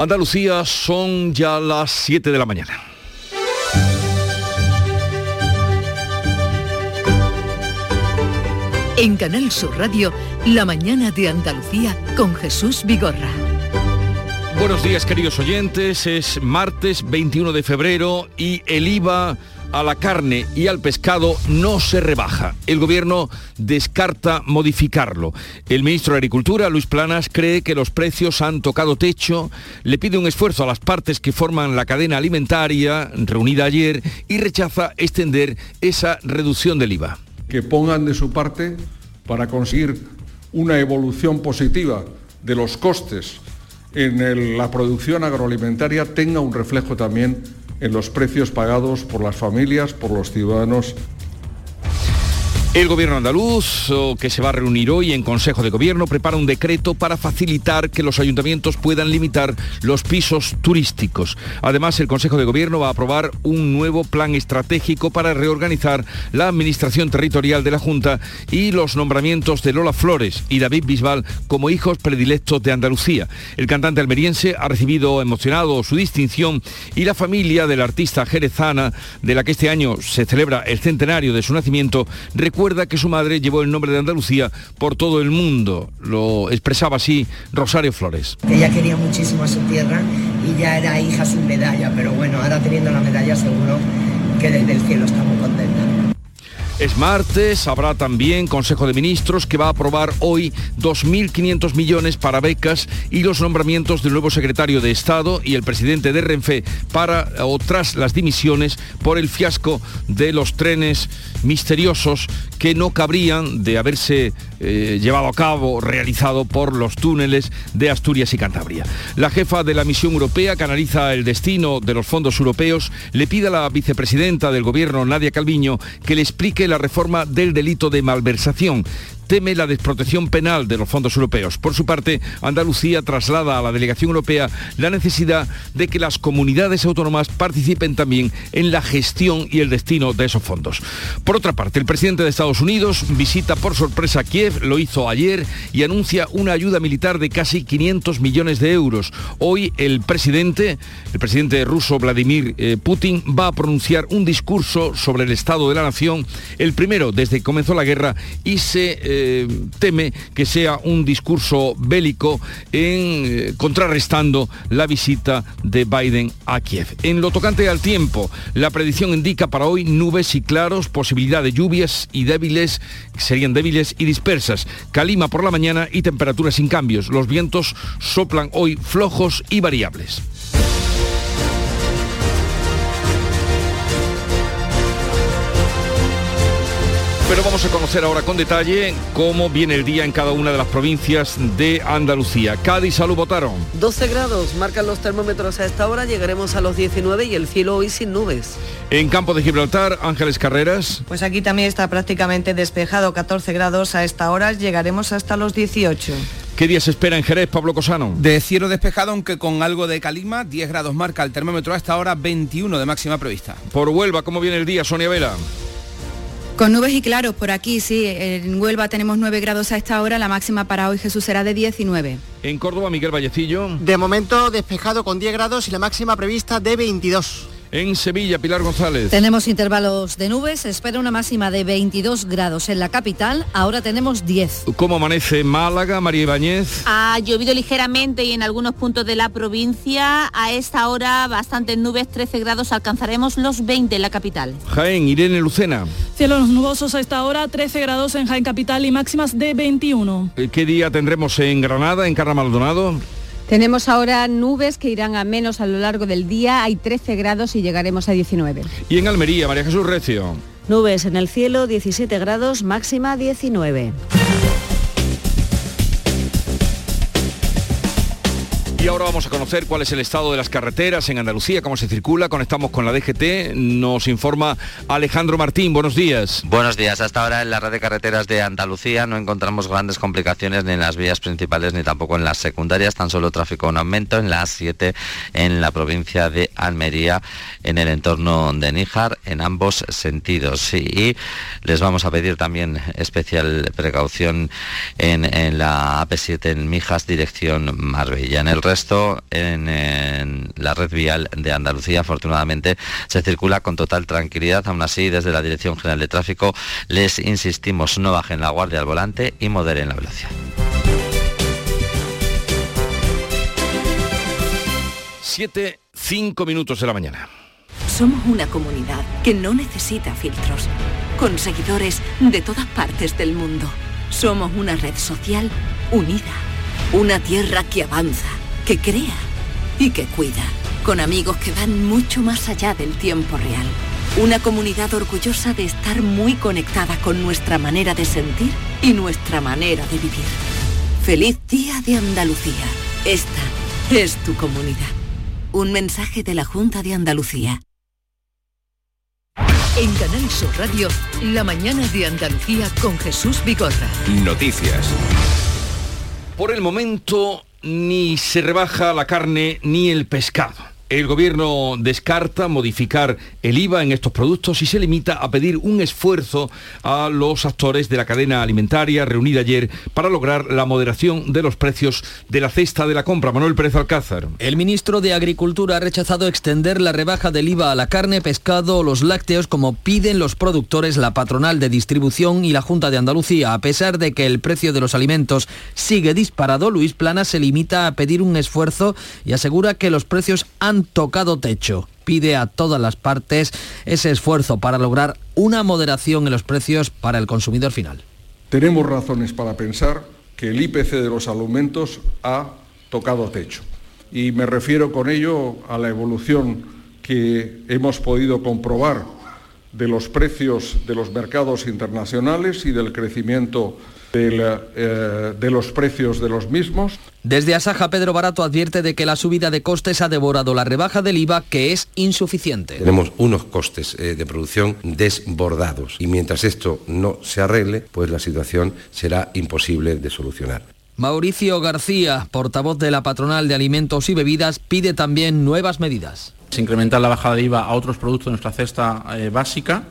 Andalucía son ya las 7 de la mañana. En Canal Sur Radio, La mañana de Andalucía con Jesús Vigorra. Buenos días queridos oyentes, es martes 21 de febrero y el IVA a la carne y al pescado no se rebaja. El gobierno descarta modificarlo. El ministro de Agricultura, Luis Planas, cree que los precios han tocado techo, le pide un esfuerzo a las partes que forman la cadena alimentaria, reunida ayer, y rechaza extender esa reducción del IVA. Que pongan de su parte para conseguir una evolución positiva de los costes en la producción agroalimentaria tenga un reflejo también en los precios pagados por las familias, por los ciudadanos el gobierno andaluz, que se va a reunir hoy en Consejo de Gobierno, prepara un decreto para facilitar que los ayuntamientos puedan limitar los pisos turísticos. Además, el Consejo de Gobierno va a aprobar un nuevo plan estratégico para reorganizar la administración territorial de la Junta y los nombramientos de Lola Flores y David Bisbal como hijos predilectos de Andalucía. El cantante almeriense ha recibido emocionado su distinción y la familia del artista jerezana, de la que este año se celebra el centenario de su nacimiento, recuerda que su madre llevó el nombre de Andalucía por todo el mundo. Lo expresaba así Rosario Flores. Ella quería muchísimo a su tierra y ya era hija su medalla, pero bueno, ahora teniendo la medalla seguro que desde el cielo estamos contentos. Es martes, habrá también Consejo de Ministros que va a aprobar hoy 2.500 millones para becas y los nombramientos del nuevo secretario de Estado y el presidente de Renfe para o tras las dimisiones por el fiasco de los trenes misteriosos que no cabrían de haberse eh, llevado a cabo, realizado por los túneles de Asturias y Cantabria. La jefa de la misión europea que analiza el destino de los fondos europeos le pide a la vicepresidenta del gobierno, Nadia Calviño, que le explique la reforma del delito de malversación teme la desprotección penal de los fondos europeos. Por su parte, Andalucía traslada a la delegación europea la necesidad de que las comunidades autónomas participen también en la gestión y el destino de esos fondos. Por otra parte, el presidente de Estados Unidos visita por sorpresa Kiev, lo hizo ayer y anuncia una ayuda militar de casi 500 millones de euros. Hoy el presidente, el presidente ruso Vladimir eh, Putin, va a pronunciar un discurso sobre el estado de la nación, el primero desde que comenzó la guerra y se eh, teme que sea un discurso bélico en, eh, contrarrestando la visita de Biden a Kiev. En lo tocante al tiempo, la predicción indica para hoy nubes y claros, posibilidad de lluvias y débiles, serían débiles y dispersas, calima por la mañana y temperaturas sin cambios. Los vientos soplan hoy flojos y variables. Pero vamos a conocer ahora con detalle cómo viene el día en cada una de las provincias de Andalucía. Cádiz, salud, votaron. 12 grados marcan los termómetros a esta hora, llegaremos a los 19 y el cielo hoy sin nubes. En Campo de Gibraltar, Ángeles Carreras. Pues aquí también está prácticamente despejado, 14 grados a esta hora, llegaremos hasta los 18. ¿Qué día se espera en Jerez, Pablo Cosano? De cielo despejado, aunque con algo de calima, 10 grados marca el termómetro a esta hora, 21 de máxima prevista. Por Huelva, ¿cómo viene el día, Sonia Vela? Con nubes y claros por aquí, sí. En Huelva tenemos 9 grados a esta hora, la máxima para hoy Jesús será de 19. En Córdoba, Miguel Vallecillo. De momento despejado con 10 grados y la máxima prevista de 22. En Sevilla, Pilar González. Tenemos intervalos de nubes, se espera una máxima de 22 grados en la capital, ahora tenemos 10. ¿Cómo amanece Málaga, María Ibáñez? Ha llovido ligeramente y en algunos puntos de la provincia. A esta hora bastantes nubes, 13 grados, alcanzaremos los 20 en la capital. Jaén, Irene Lucena. Cielos nubosos a esta hora, 13 grados en Jaén Capital y máximas de 21. Eh, ¿Qué día tendremos en Granada, en Carra Maldonado? Tenemos ahora nubes que irán a menos a lo largo del día, hay 13 grados y llegaremos a 19. Y en Almería, María Jesús Recio. Nubes en el cielo, 17 grados, máxima 19. Y ahora vamos a conocer cuál es el estado de las carreteras en Andalucía, cómo se circula. Conectamos con la DGT. Nos informa Alejandro Martín. Buenos días. Buenos días. Hasta ahora en la red de carreteras de Andalucía no encontramos grandes complicaciones ni en las vías principales ni tampoco en las secundarias. Tan solo tráfico en aumento en la A7 en la provincia de Almería, en el entorno de Níjar, en ambos sentidos. Y les vamos a pedir también especial precaución en, la AP7 en Mijas, dirección Marbella. Resto en, la red vial de Andalucía, afortunadamente, se circula con total tranquilidad. Aún así, desde la Dirección General de Tráfico les insistimos, no bajen la guardia al volante y moderen la velocidad. Siete, cinco minutos de la mañana. Somos una comunidad que no necesita filtros, con seguidores de todas partes del mundo. Somos una red social unida, una tierra que avanza, que crea y que cuida, con amigos que van mucho más allá del tiempo real. Una comunidad orgullosa de estar muy conectada con nuestra manera de sentir y nuestra manera de vivir. Feliz Día de Andalucía. Esta es tu comunidad. Un mensaje de la Junta de Andalucía. En Canal Sur Radio, la mañana de Andalucía con Jesús Vigorra. Noticias. Por el momento ni se rebaja la carne ni el pescado. El gobierno descarta modificar el IVA en estos productos y se limita a pedir un esfuerzo a los actores de la cadena alimentaria reunida ayer para lograr la moderación de los precios de la cesta de la compra. Manuel Pérez Alcázar. El ministro de Agricultura ha rechazado extender la rebaja del IVA a la carne, pescado o los lácteos como piden los productores, la patronal de distribución y la Junta de Andalucía. A pesar de que el precio de los alimentos sigue disparado, Luis Plana se limita a pedir un esfuerzo y asegura que los precios han tocado techo. Pide a todas las partes ese esfuerzo para lograr una moderación en los precios para el consumidor final. Tenemos razones para pensar que el IPC de los alimentos ha tocado techo. Y me refiero con ello a la evolución que hemos podido comprobar de los precios de los mercados internacionales y del crecimiento de, la, eh, de, los precios de los mismos. Desde Asaja, Pedro Barato advierte de que la subida de costes ha devorado la rebaja del IVA, que es insuficiente. Tenemos unos costes eh, de producción desbordados y mientras esto no se arregle, pues la situación será imposible de solucionar. Mauricio García, portavoz de la patronal de alimentos y bebidas, pide también nuevas medidas. Se incrementa la bajada de IVA a otros productos de nuestra cesta eh, básica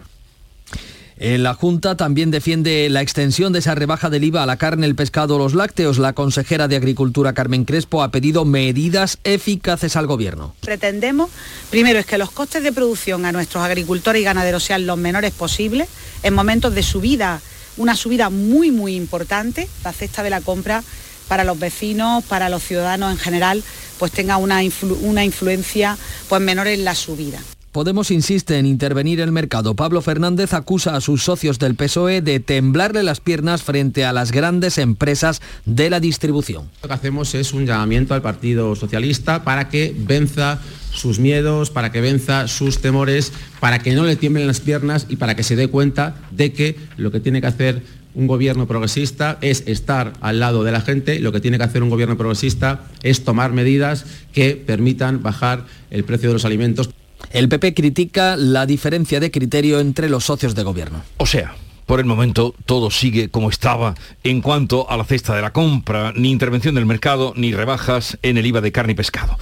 en la Junta también defiende la extensión de esa rebaja del IVA a la carne, el pescado o los lácteos. La consejera de Agricultura, Carmen Crespo, ha pedido medidas eficaces al Gobierno. Pretendemos, primero, es que los costes de producción a nuestros agricultores y ganaderos sean los menores posibles en momentos de subida, una subida muy, muy importante, la cesta de la compra para los vecinos, para los ciudadanos en general, pues tenga una, una influencia pues menor en la subida. Podemos insiste en intervenir el mercado. Pablo Fernández acusa a sus socios del PSOE de temblarle las piernas frente a las grandes empresas de la distribución. Lo que hacemos es un llamamiento al Partido Socialista para que venza sus miedos, para que venza sus temores, para que no le tiemblen las piernas y para que se dé cuenta de que lo que tiene que hacer un gobierno progresista es estar al lado de la gente, lo que tiene que hacer un gobierno progresista es tomar medidas que permitan bajar el precio de los alimentos. El PP critica la diferencia de criterio entre los socios de gobierno. O sea, por el momento todo sigue como estaba en cuanto a la cesta de la compra, ni intervención del mercado, ni rebajas en el IVA de carne y pescado.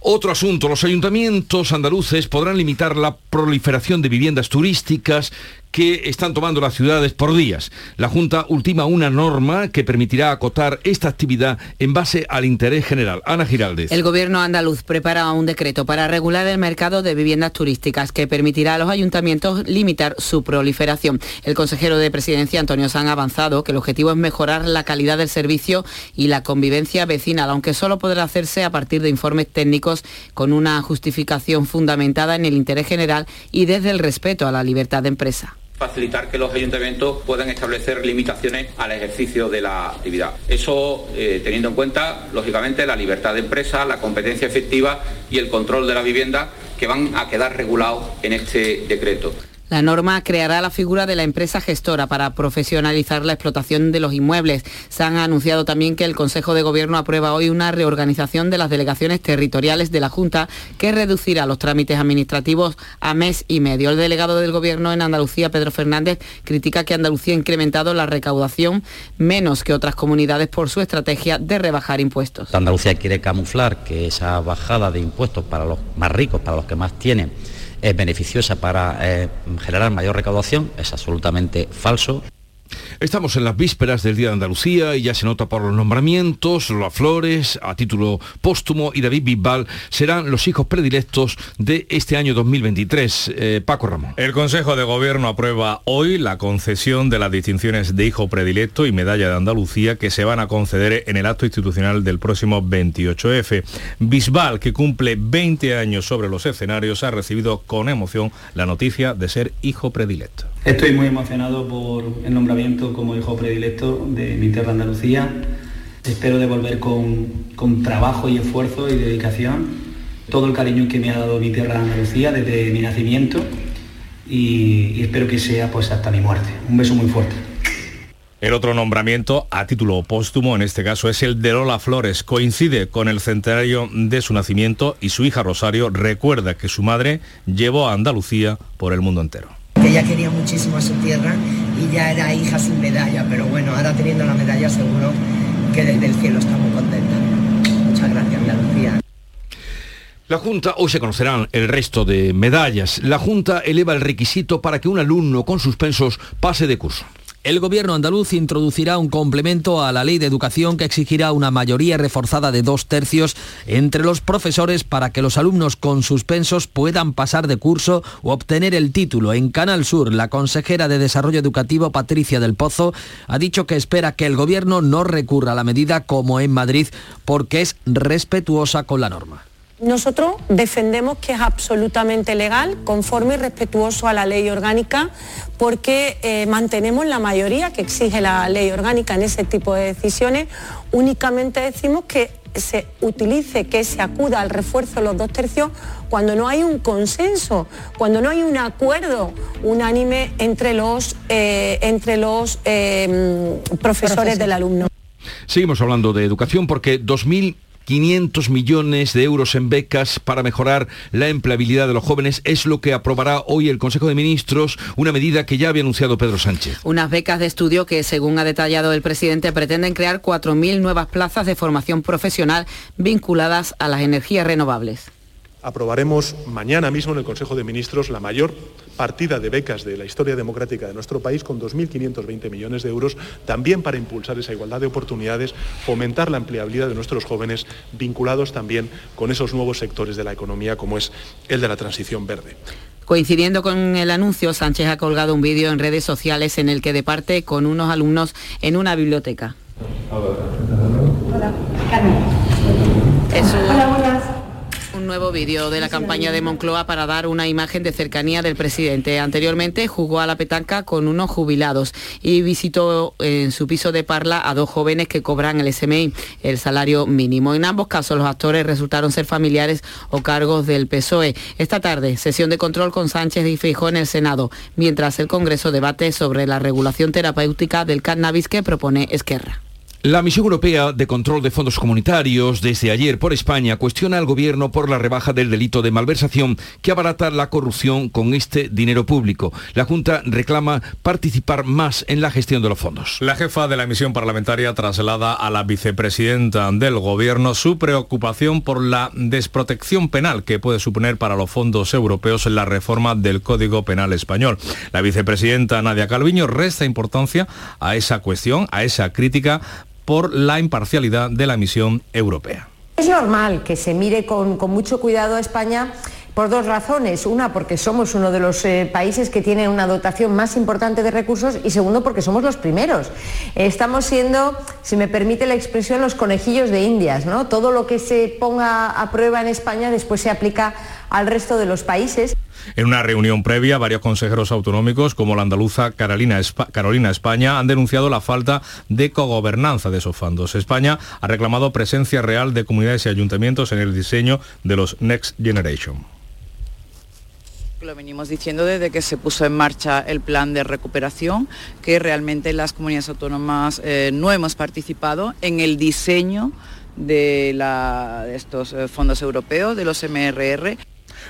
Otro asunto, los ayuntamientos andaluces podrán limitar la proliferación de viviendas turísticas que están tomando las ciudades por días. La Junta ultima una norma que permitirá acotar esta actividad en base al interés general. Ana Giraldez. El gobierno andaluz prepara un decreto para regular el mercado de viviendas turísticas que permitirá a los ayuntamientos limitar su proliferación. El consejero de presidencia, Antonio San, ha avanzado que el objetivo es mejorar la calidad del servicio y la convivencia vecinal, aunque solo podrá hacerse a partir de informes técnicos con una justificación fundamentada en el interés general y desde el respeto a la libertad de empresa facilitar que los ayuntamientos puedan establecer limitaciones al ejercicio de la actividad. Eso eh, teniendo en cuenta, lógicamente, la libertad de empresa, la competencia efectiva y el control de la vivienda que van a quedar regulados en este decreto. La norma creará la figura de la empresa gestora para profesionalizar la explotación de los inmuebles. Se han anunciado también que el Consejo de Gobierno aprueba hoy una reorganización de las delegaciones territoriales de la Junta que reducirá los trámites administrativos a mes y medio. El delegado del Gobierno en Andalucía, Pedro Fernández, critica que Andalucía ha incrementado la recaudación menos que otras comunidades por su estrategia de rebajar impuestos. Andalucía quiere camuflar que esa bajada de impuestos para los más ricos, para los que más tienen, es beneficiosa para eh, generar mayor recaudación, es absolutamente falso. Estamos en las vísperas del Día de Andalucía y ya se nota por los nombramientos, Lola Flores, a título póstumo, y David Bisbal serán los hijos predilectos de este año 2023. Eh, Paco Ramón. El Consejo de Gobierno aprueba hoy la concesión de las distinciones de hijo predilecto y medalla de Andalucía que se van a conceder en el acto institucional del próximo 28F. Bisbal, que cumple 20 años sobre los escenarios, ha recibido con emoción la noticia de ser hijo predilecto. Estoy muy emocionado por el nombramiento como hijo predilecto de mi tierra Andalucía. Espero devolver con, con trabajo y esfuerzo y dedicación todo el cariño que me ha dado mi tierra Andalucía desde mi nacimiento y, espero que sea pues hasta mi muerte. Un beso muy fuerte. El otro nombramiento a título póstumo, en este caso, es el de Lola Flores. Coincide con el centenario de su nacimiento y su hija Rosario recuerda que su madre llevó a Andalucía por el mundo entero que ella quería muchísimo a su tierra y ya era hija sin medalla, pero bueno, ahora teniendo la medalla seguro que desde el cielo está muy contenta. Muchas gracias, Andalucía. La Junta, hoy se conocerán el resto de medallas. La Junta eleva el requisito para que un alumno con suspensos pase de curso. El gobierno andaluz introducirá un complemento a la ley de educación que exigirá una mayoría reforzada de dos tercios entre los profesores para que los alumnos con suspensos puedan pasar de curso o obtener el título. En Canal Sur, la consejera de Desarrollo Educativo, Patricia del Pozo, ha dicho que espera que el gobierno no recurra a la medida como en Madrid porque es respetuosa con la norma. Nosotros defendemos que es absolutamente legal, conforme y respetuoso a la ley orgánica, porque eh, mantenemos la mayoría que exige la ley orgánica en ese tipo de decisiones. Únicamente decimos que se utilice, que se acuda al refuerzo de los dos tercios cuando no hay un consenso, cuando no hay un acuerdo unánime entre los, eh, entre los eh, profesores del alumno. Seguimos hablando de educación porque 2000 500 millones de euros en becas para mejorar la empleabilidad de los jóvenes es lo que aprobará hoy el Consejo de Ministros, una medida que ya había anunciado Pedro Sánchez. Unas becas de estudio que, según ha detallado el presidente, pretenden crear 4.000 nuevas plazas de formación profesional vinculadas a las energías renovables aprobaremos mañana mismo en el Consejo de Ministros la mayor partida de becas de la historia democrática de nuestro país con 2.520 millones de euros, también para impulsar esa igualdad de oportunidades, fomentar la empleabilidad de nuestros jóvenes, vinculados también con esos nuevos sectores de la economía como es el de la transición verde. Coincidiendo con el anuncio, Sánchez ha colgado un vídeo en redes sociales en el que departe con unos alumnos en una biblioteca. Hola, un nuevo vídeo de la campaña de Moncloa para dar una imagen de cercanía del presidente. Anteriormente jugó a la petanca con unos jubilados y visitó en su piso de Parla a dos jóvenes que cobran el SMI, el salario mínimo. En ambos casos los actores resultaron ser familiares o cargos del PSOE. Esta tarde, sesión de control con Sánchez y Fijó en el Senado, mientras el Congreso debate sobre la regulación terapéutica del cannabis que propone Esquerra. La Misión Europea de Control de Fondos Comunitarios desde ayer por España cuestiona al gobierno por la rebaja del delito de malversación que abarata la corrupción con este dinero público. La Junta reclama participar más en la gestión de los fondos. La jefa de la misión parlamentaria traslada a la vicepresidenta del gobierno su preocupación por la desprotección penal que puede suponer para los fondos europeos la reforma del Código Penal español. La vicepresidenta Nadia Calviño resta importancia a esa cuestión, a esa crítica por la imparcialidad de la misión europea. Es normal que se mire con, mucho cuidado a España por dos razones. Una, porque somos uno de los eh, países que tienen una dotación más importante de recursos y segundo, porque somos los primeros. estamos siendo, si me permite la expresión, los conejillos de Indias. ¿no? Todo lo que se ponga a prueba en España después se aplica al resto de los países. En una reunión previa, varios consejeros autonómicos, como la andaluza Carolina, España, han denunciado la falta de cogobernanza de esos fondos. España ha reclamado presencia real de comunidades y ayuntamientos en el diseño de los Next Generation. Lo venimos diciendo desde que se puso en marcha el plan de recuperación, que realmente las comunidades autónomas eh, no hemos participado en el diseño de, de estos eh, fondos europeos, de los MRR.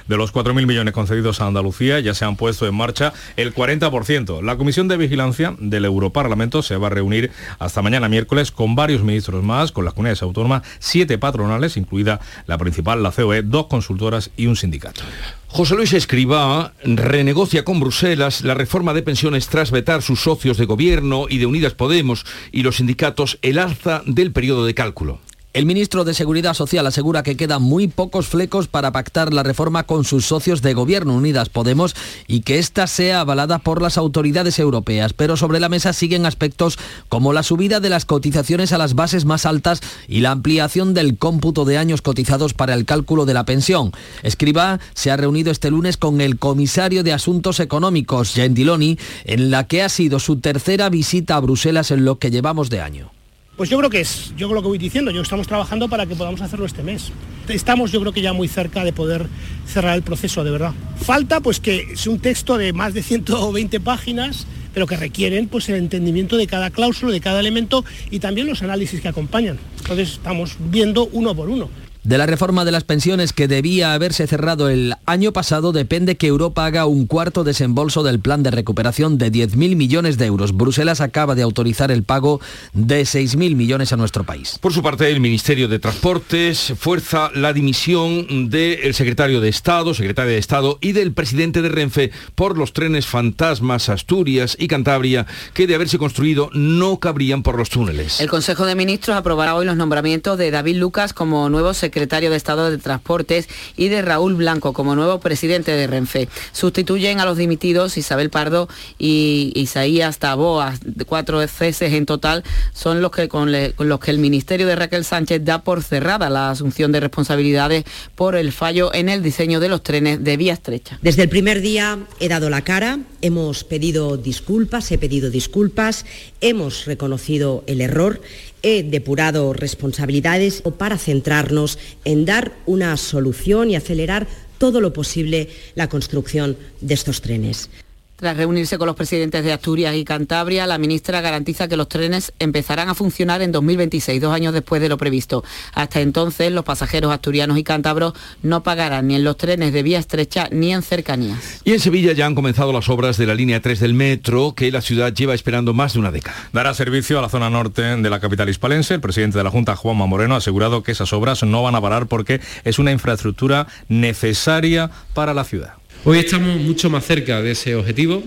De los 4.000 millones concedidos a Andalucía ya se han puesto en marcha el 40%. La Comisión de Vigilancia del Europarlamento se va a reunir hasta mañana miércoles con varios ministros más, con las comunidades autónomas, siete patronales, incluida la principal, la COE, dos consultoras y un sindicato. José Luis Escribá renegocia con Bruselas la reforma de pensiones tras vetar sus socios de gobierno y de Unidas Podemos y los sindicatos el alza del periodo de cálculo. El ministro de Seguridad Social asegura que quedan muy pocos flecos para pactar la reforma con sus socios de gobierno Unidas Podemos y que ésta sea avalada por las autoridades europeas. Pero sobre la mesa siguen aspectos como la subida de las cotizaciones a las bases más altas y la ampliación del cómputo de años cotizados para el cálculo de la pensión. Escriba se ha reunido este lunes con el comisario de Asuntos Económicos, Gentiloni, en la que ha sido su tercera visita a Bruselas en lo que llevamos de año. Pues yo creo que es, yo lo que voy diciendo, yo estamos trabajando para que podamos hacerlo este mes. Estamos yo creo que ya muy cerca de poder cerrar el proceso, de verdad. Falta pues que es un texto de más de 120 páginas, pero que requieren pues el entendimiento de cada cláusula, de cada elemento y también los análisis que acompañan. Entonces estamos viendo uno por uno. De la reforma de las pensiones que debía haberse cerrado el año pasado depende que Europa haga un cuarto desembolso del plan de recuperación de 10.000 millones de euros. Bruselas acaba de autorizar el pago de 6.000 millones a nuestro país. Por su parte, el Ministerio de Transportes fuerza la dimisión del secretario de Estado, secretaria de Estado y del presidente de Renfe por los trenes fantasmas Asturias y Cantabria que de haberse construido no cabrían por los túneles. El Consejo de Ministros aprobará hoy los nombramientos de David Lucas como nuevo secretario secretario de Estado de Transportes, y de Raúl Blanco como nuevo presidente de Renfe. Sustituyen a los dimitidos Isabel Pardo y Isaías Taboas, cuatro ceses en total, son los que, con, los que el Ministerio de Raquel Sánchez da por cerrada la asunción de responsabilidades por el fallo en el diseño de los trenes de vía estrecha. Desde el primer día he dado la cara, hemos pedido disculpas, he pedido disculpas, hemos reconocido el error he depurado responsabilidades para centrarnos en dar una solución y acelerar todo lo posible la construcción de estos trenes. Tras reunirse con los presidentes de Asturias y Cantabria, la ministra garantiza que los trenes empezarán a funcionar en 2026, dos años después de lo previsto. Hasta entonces, los pasajeros asturianos y cántabros no pagarán ni en los trenes de vía estrecha ni en cercanías. Y en Sevilla ya han comenzado las obras de la línea 3 del metro, que la ciudad lleva esperando más de una década. Dará servicio a la zona norte de la capital hispalense. El presidente de la Junta, Juanma Moreno, ha asegurado que esas obras no van a parar porque es una infraestructura necesaria para la ciudad. Hoy estamos mucho más cerca de ese objetivo,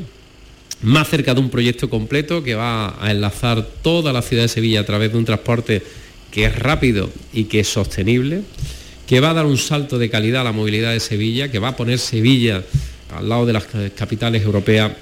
más cerca de un proyecto completo que va a enlazar toda la ciudad de Sevilla a través de un transporte que es rápido y que es sostenible, que va a dar un salto de calidad a la movilidad de Sevilla, que va a poner Sevilla al lado de las capitales europeas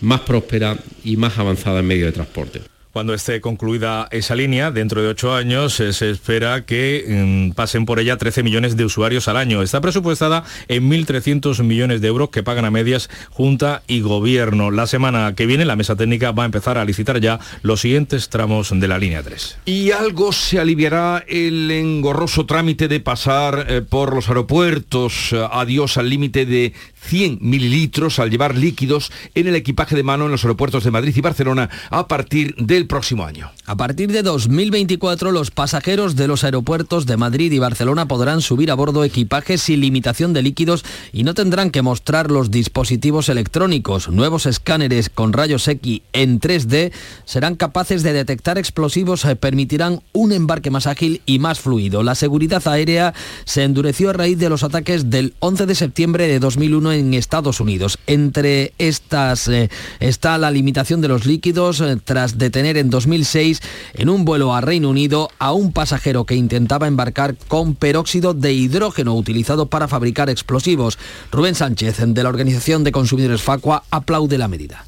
más próspera y más avanzada en medio de transporte. Cuando esté concluida esa línea, dentro de ocho años, eh, se espera que mm, pasen por ella 13 millones de usuarios al año. Está presupuestada en 1.300 millones de euros que pagan a medias Junta y Gobierno. La semana que viene la mesa técnica va a empezar a licitar ya los siguientes tramos de la línea 3. Y algo se aliviará el engorroso trámite de pasar eh, por los aeropuertos. Adiós al límite de 100 mililitros al llevar líquidos en el equipaje de mano en los aeropuertos de Madrid y Barcelona a partir del próximo año. A partir de 2024 los pasajeros de los aeropuertos de Madrid y Barcelona podrán subir a bordo equipajes sin limitación de líquidos y no tendrán que mostrar los dispositivos electrónicos. Nuevos escáneres con rayos X en 3D serán capaces de detectar explosivos y permitirán un embarque más ágil y más fluido. La seguridad aérea se endureció a raíz de los ataques del 11 de septiembre de 2001 en Estados Unidos. Entre estas eh, está la limitación de los líquidos eh, tras detener en 2006 en un vuelo a Reino Unido a un pasajero que intentaba embarcar con peróxido de hidrógeno utilizado para fabricar explosivos. Rubén Sánchez de la Organización de Consumidores Facua aplaude la medida.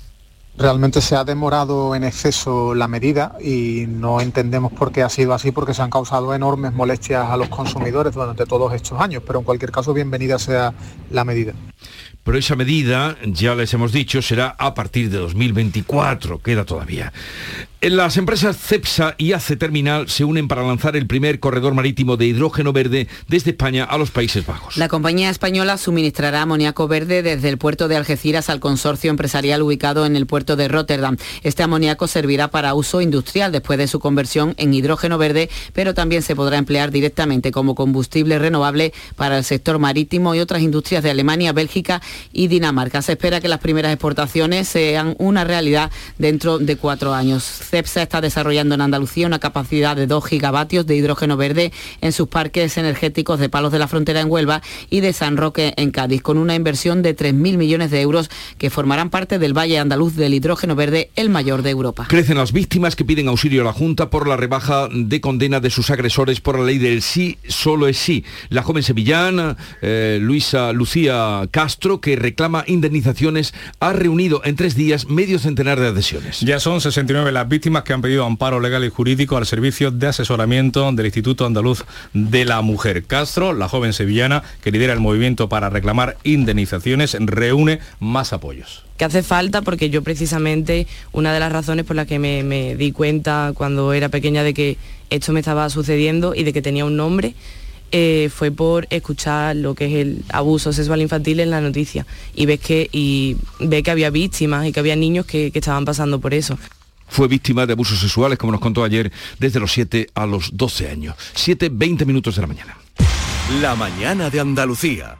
Realmente se ha demorado en exceso la medida y no entendemos por qué ha sido así porque se han causado enormes molestias a los consumidores durante todos estos años, pero en cualquier caso bienvenida sea la medida. pero esa medida, ya les hemos dicho, será a partir de 2024, queda todavía. Las empresas CEPSA y ACE Terminal se unen para lanzar el primer corredor marítimo de hidrógeno verde desde España a los Países Bajos. La compañía española suministrará amoníaco verde desde el puerto de Algeciras al consorcio empresarial ubicado en el puerto de Rotterdam. Este amoníaco servirá para uso industrial después de su conversión en hidrógeno verde, pero también se podrá emplear directamente como combustible renovable para el sector marítimo y otras industrias de Alemania, Bélgica y Dinamarca. Se espera que las primeras exportaciones sean una realidad dentro de cuatro años. CEPSA está desarrollando en Andalucía una capacidad de 2 gigavatios de hidrógeno verde en sus parques energéticos de Palos de la Frontera en Huelva y de San Roque en Cádiz, con una inversión de 3.000 millones de euros que formarán parte del Valle Andaluz del hidrógeno verde, el mayor de Europa. Crecen las víctimas que piden auxilio a la Junta por la rebaja de condena de sus agresores por la ley del sí solo es sí. La joven sevillana eh, Luisa Lucía Castro, que reclama indemnizaciones, ha reunido en tres días medio centenar de adhesiones. Ya son 69 las víctimas que han pedido amparo legal y jurídico al servicio de asesoramiento del Instituto Andaluz de la Mujer. Castro, la joven sevillana que lidera el movimiento para reclamar indemnizaciones, reúne más apoyos. Que hace falta porque yo precisamente una de las razones por las que me, di cuenta cuando era pequeña de que esto me estaba sucediendo y de que tenía un nombre eh, fue por escuchar lo que es el abuso sexual infantil en la noticia. Y ves que y ve que había víctimas y que había niños que estaban pasando por eso fue víctima de abusos sexuales, como nos contó ayer, desde los 7 a los 12 años. 7, 20 minutos de la mañana. La mañana de Andalucía.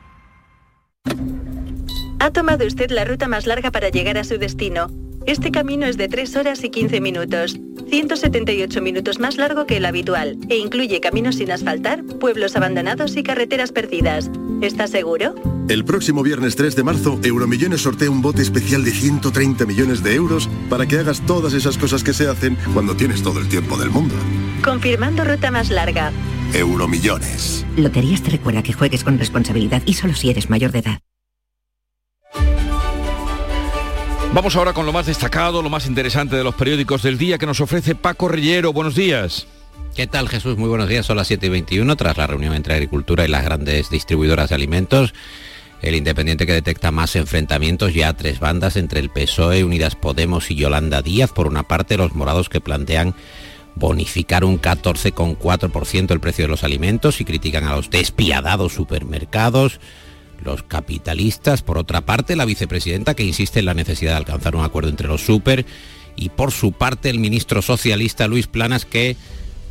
Ha tomado usted la ruta más larga para llegar a su destino. Este camino es de 3 horas y 15 minutos, 178 minutos más largo que el habitual, e incluye caminos sin asfaltar, pueblos abandonados y carreteras perdidas. ¿Está seguro? El próximo viernes 3 de marzo, Euromillones sortea un bote especial de 130 millones de euros para que hagas todas esas cosas que se hacen cuando tienes todo el tiempo del mundo. Confirmando ruta más larga. Euromillones. Loterías te recuerda que juegues con responsabilidad y solo si eres mayor de edad. Vamos ahora con lo más destacado, lo más interesante de los periódicos del día que nos ofrece Paco Rellero. Buenos días. ¿Qué tal Jesús? Muy buenos días. Son las 7 y 21 tras la reunión entre Agricultura y las grandes distribuidoras de alimentos. El Independiente que detecta más enfrentamientos ya tres bandas entre el PSOE, Unidas Podemos y Yolanda Díaz. Por una parte, los morados que plantean bonificar un 14,4% el precio de los alimentos y critican a los despiadados supermercados los capitalistas. Por otra parte, la vicepresidenta que insiste en la necesidad de alcanzar un acuerdo entre los super y por su parte el ministro socialista Luis Planas que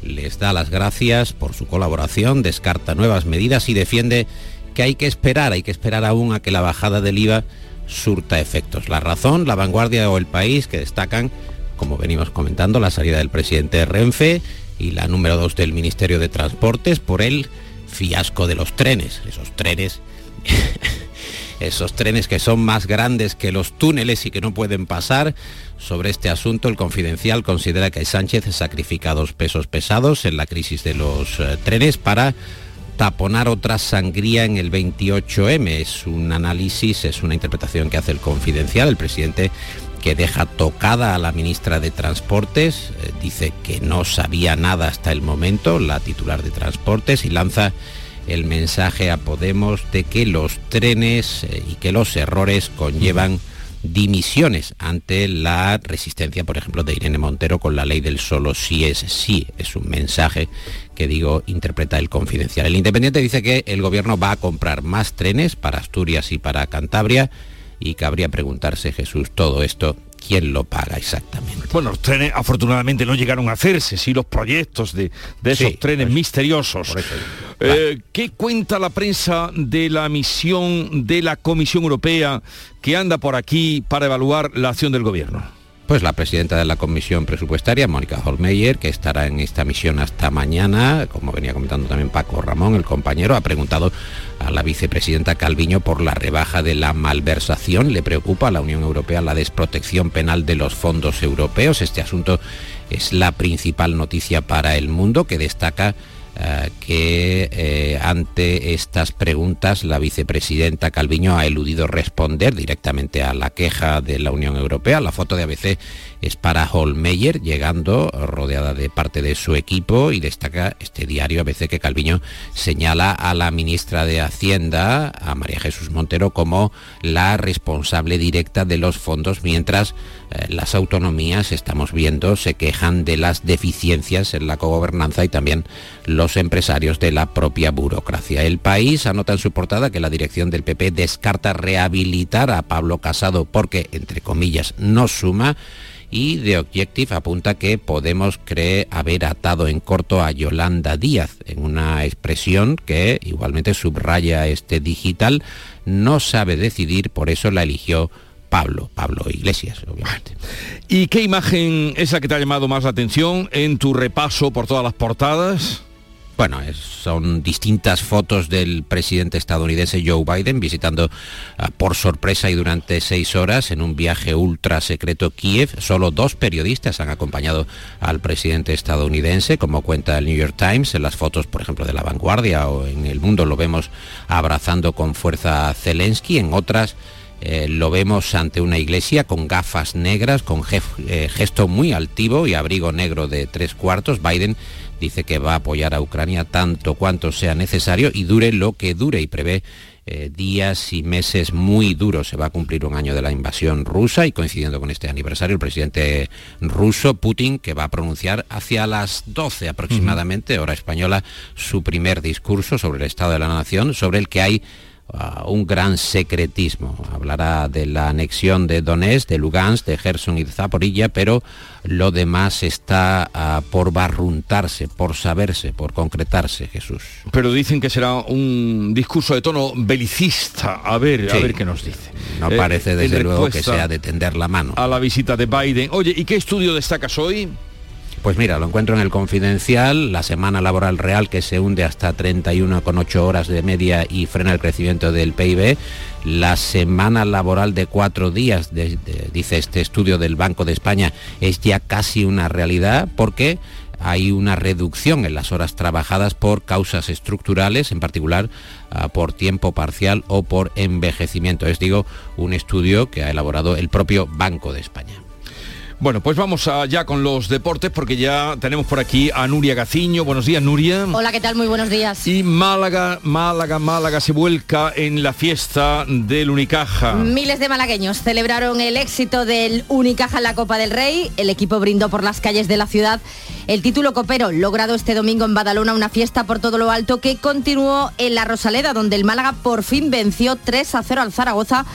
les da las gracias por su colaboración, descarta nuevas medidas y defiende que hay que esperar, hay que esperar aún a que la bajada del IVA surta efectos. La razón, la vanguardia o el país que destacan, como venimos comentando, la salida del presidente Renfe y la número dos del Ministerio de Transportes por el fiasco de los trenes, esos trenes esos trenes que son más grandes que los túneles y que no pueden pasar. Sobre este asunto, el Confidencial considera que Sánchez sacrifica dos pesos pesados en la crisis de los eh, trenes para taponar otra sangría en el 28M. Es un análisis, es una interpretación que hace el Confidencial. El presidente que deja tocada a la ministra de Transportes, eh, dice que no sabía nada hasta el momento, la titular de Transportes, y lanza el mensaje a Podemos de que los trenes eh, y que los errores conllevan dimisiones ante la resistencia, por ejemplo, de Irene Montero con la ley del solo sí es sí. Es un mensaje que digo interpreta el confidencial. El Independiente dice que el gobierno va a comprar más trenes para Asturias y para Cantabria y cabría preguntarse, Jesús, todo esto quién lo paga exactamente. Bueno, los trenes afortunadamente no llegaron a hacerse, sí los proyectos de, esos trenes misteriosos. Eh, ¿Qué cuenta la prensa de la misión de la Comisión Europea que anda por aquí para evaluar la acción del gobierno? Pues la presidenta de la Comisión Presupuestaria, Mónica Holmeyer, que estará en esta misión hasta mañana, como venía comentando también Paco Ramón, el compañero, ha preguntado a la vicepresidenta Calviño por la rebaja de la malversación. Le preocupa a la Unión Europea la desprotección penal de los fondos europeos. Este asunto es la principal noticia para el mundo que destaca que eh, ante estas preguntas la vicepresidenta Calviño ha eludido responder directamente a la queja de la Unión Europea. La foto de ABC es para Holmeyer, llegando rodeada de parte de su equipo y destaca este diario ABC que Calviño señala a la ministra de Hacienda, a María Jesús Montero, como la responsable directa de los fondos, mientras eh, las autonomías, estamos viendo, se quejan de las deficiencias en la cogobernanza y también los empresarios de la propia burocracia. El país anota en su portada que la dirección del PP descarta rehabilitar a Pablo Casado porque, entre comillas, no suma y The Objective apunta que Podemos cree haber atado en corto a Yolanda Díaz en una expresión que igualmente subraya este digital, no sabe decidir, por eso la eligió Pablo, Pablo Iglesias, obviamente. ¿Y qué imagen es la que te ha llamado más la atención en tu repaso por todas las portadas? Bueno, son distintas fotos del presidente estadounidense Joe Biden visitando ah, por sorpresa y durante seis horas en un viaje ultra secreto Kiev. Solo dos periodistas han acompañado al presidente estadounidense, como cuenta el New York Times. En las fotos, por ejemplo, de La Vanguardia o en El Mundo lo vemos abrazando con fuerza a Zelensky. En otras eh, lo vemos ante una iglesia con gafas negras, con eh, gesto muy altivo y abrigo negro de tres cuartos. Biden dice que va a apoyar a Ucrania tanto cuanto sea necesario y dure lo que dure y prevé eh, días y meses muy duros. Se va a cumplir un año de la invasión rusa y coincidiendo con este aniversario, el presidente ruso, Putin, que va a pronunciar hacia las 12 aproximadamente, hora española, su primer discurso sobre el estado de la nación, sobre el que hay un gran secretismo. Hablará de la anexión de Donetsk, de Lugansk, de Gerson y de Zaporilla, pero lo demás está ah, por barruntarse, por saberse, por concretarse, Jesús. Pero dicen que será un discurso de tono belicista. A ver, a ver qué nos dice. No parece desde luego que sea de tender la mano. A la visita de Biden. Oye, ¿y qué estudio destacas hoy? Pues mira, lo encuentro en el Confidencial, la semana laboral real que se hunde hasta 31,8 horas de media y frena el crecimiento del PIB. La semana laboral de cuatro días, dice este estudio del Banco de España, es ya casi una realidad porque hay una reducción en las horas trabajadas por causas estructurales, en particular ah, por tiempo parcial o por envejecimiento. Es, digo, un estudio que ha elaborado el propio Banco de España. Bueno, pues vamos allá con los deportes porque ya tenemos por aquí a Nuria Gaciño. Buenos días, Nuria. Hola, ¿qué tal? Muy buenos días. Y Málaga, Málaga, Málaga se vuelca en la fiesta del Unicaja. Miles de malagueños celebraron el éxito del Unicaja en la Copa del Rey. El equipo brindó por las calles de la ciudad el título copero logrado este domingo en Badalona, una fiesta por todo lo alto que continuó en la Rosaleda, donde el Málaga por fin venció 3 a 0 al Zaragoza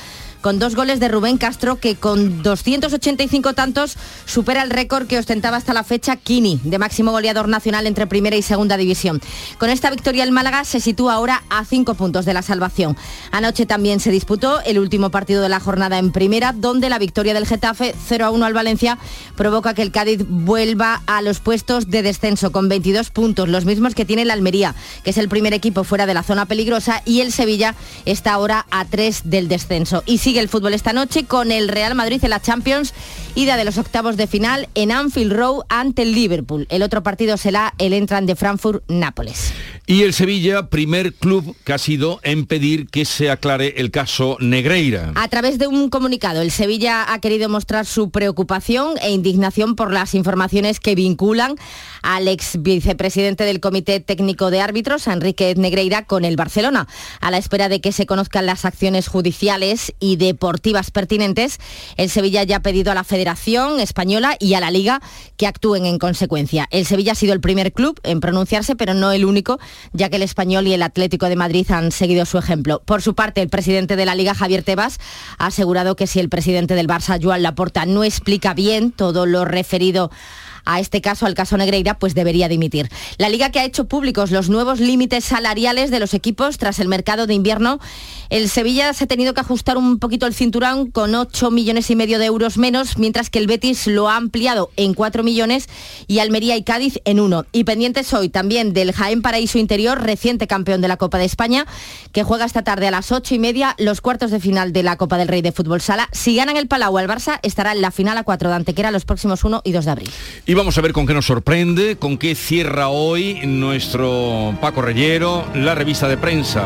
con dos goles de Rubén Castro, que con 285 tantos supera el récord que ostentaba hasta la fecha Kini, de máximo goleador nacional entre primera y segunda división. Con esta victoria el Málaga se sitúa ahora a cinco puntos de la salvación. Anoche también se disputó el último partido de la jornada en primera, donde la victoria del Getafe 0 a 1 al Valencia provoca que el Cádiz vuelva a los puestos de descenso con 22 puntos, los mismos que tiene el Almería, que es el primer equipo fuera de la zona peligrosa, y el Sevilla está ahora a 3 del descenso. Y sigue el fútbol esta noche con el Real Madrid en la Champions, ida de los octavos de final en Anfield Road ante el Liverpool. El otro partido será el Entran de Frankfurt-Nápoles. Y el Sevilla, primer club que ha sido en pedir que se aclare el caso Negreira. A través de un comunicado, el Sevilla ha querido mostrar su preocupación e indignación por las informaciones que vinculan al ex vicepresidente del Comité Técnico de Árbitros, Enrique Negreira, con el Barcelona. A la espera de que se conozcan las acciones judiciales y deportivas pertinentes, el Sevilla ya ha pedido a la Federación Española y a la Liga que actúen en consecuencia. El Sevilla ha sido el primer club en pronunciarse, pero no el único ya que el Español y el Atlético de Madrid han seguido su ejemplo. Por su parte, el presidente de la Liga, Javier Tebas, ha asegurado que si el presidente del Barça, Joan Laporta, no explica bien todo lo referido a este caso, al caso Negreira, pues debería dimitir. La liga que ha hecho públicos los nuevos límites salariales de los equipos tras el mercado de invierno, el Sevilla se ha tenido que ajustar un poquito el cinturón con 8 millones y medio de euros menos, mientras que el Betis lo ha ampliado en 4 millones y Almería y Cádiz en 1. Y pendientes hoy también del Jaén Paraíso Interior, reciente campeón de la Copa de España, que juega esta tarde a las 8 y media los cuartos de final de la Copa del Rey de Fútbol Sala. Si ganan el Palau al Barça, estará en la final a 4 de Antequera los próximos 1 y 2 de abril. Vamos a ver con qué nos sorprende, con qué cierra hoy nuestro Paco Reyero, la revista de prensa.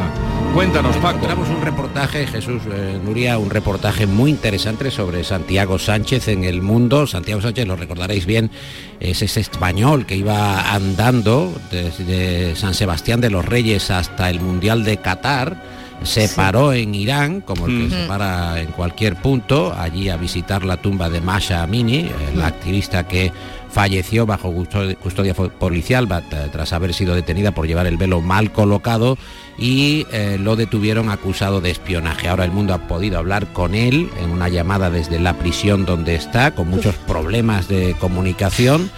Cuéntanos, Paco. Encontramos un reportaje, Jesús eh, Nuria, un reportaje muy interesante sobre Santiago Sánchez en el mundo. Santiago Sánchez, lo recordaréis bien, es ese español que iba andando desde San Sebastián de los Reyes hasta el Mundial de Qatar. Se paró en Irán, como el que se para en cualquier punto, allí a visitar la tumba de Masha Amini, eh, la activista que falleció bajo custo- custodia policial tras haber sido detenida por llevar el velo mal colocado y eh, lo detuvieron acusado de espionaje. Ahora el mundo ha podido hablar con él en una llamada desde la prisión donde está, con muchos problemas de comunicación.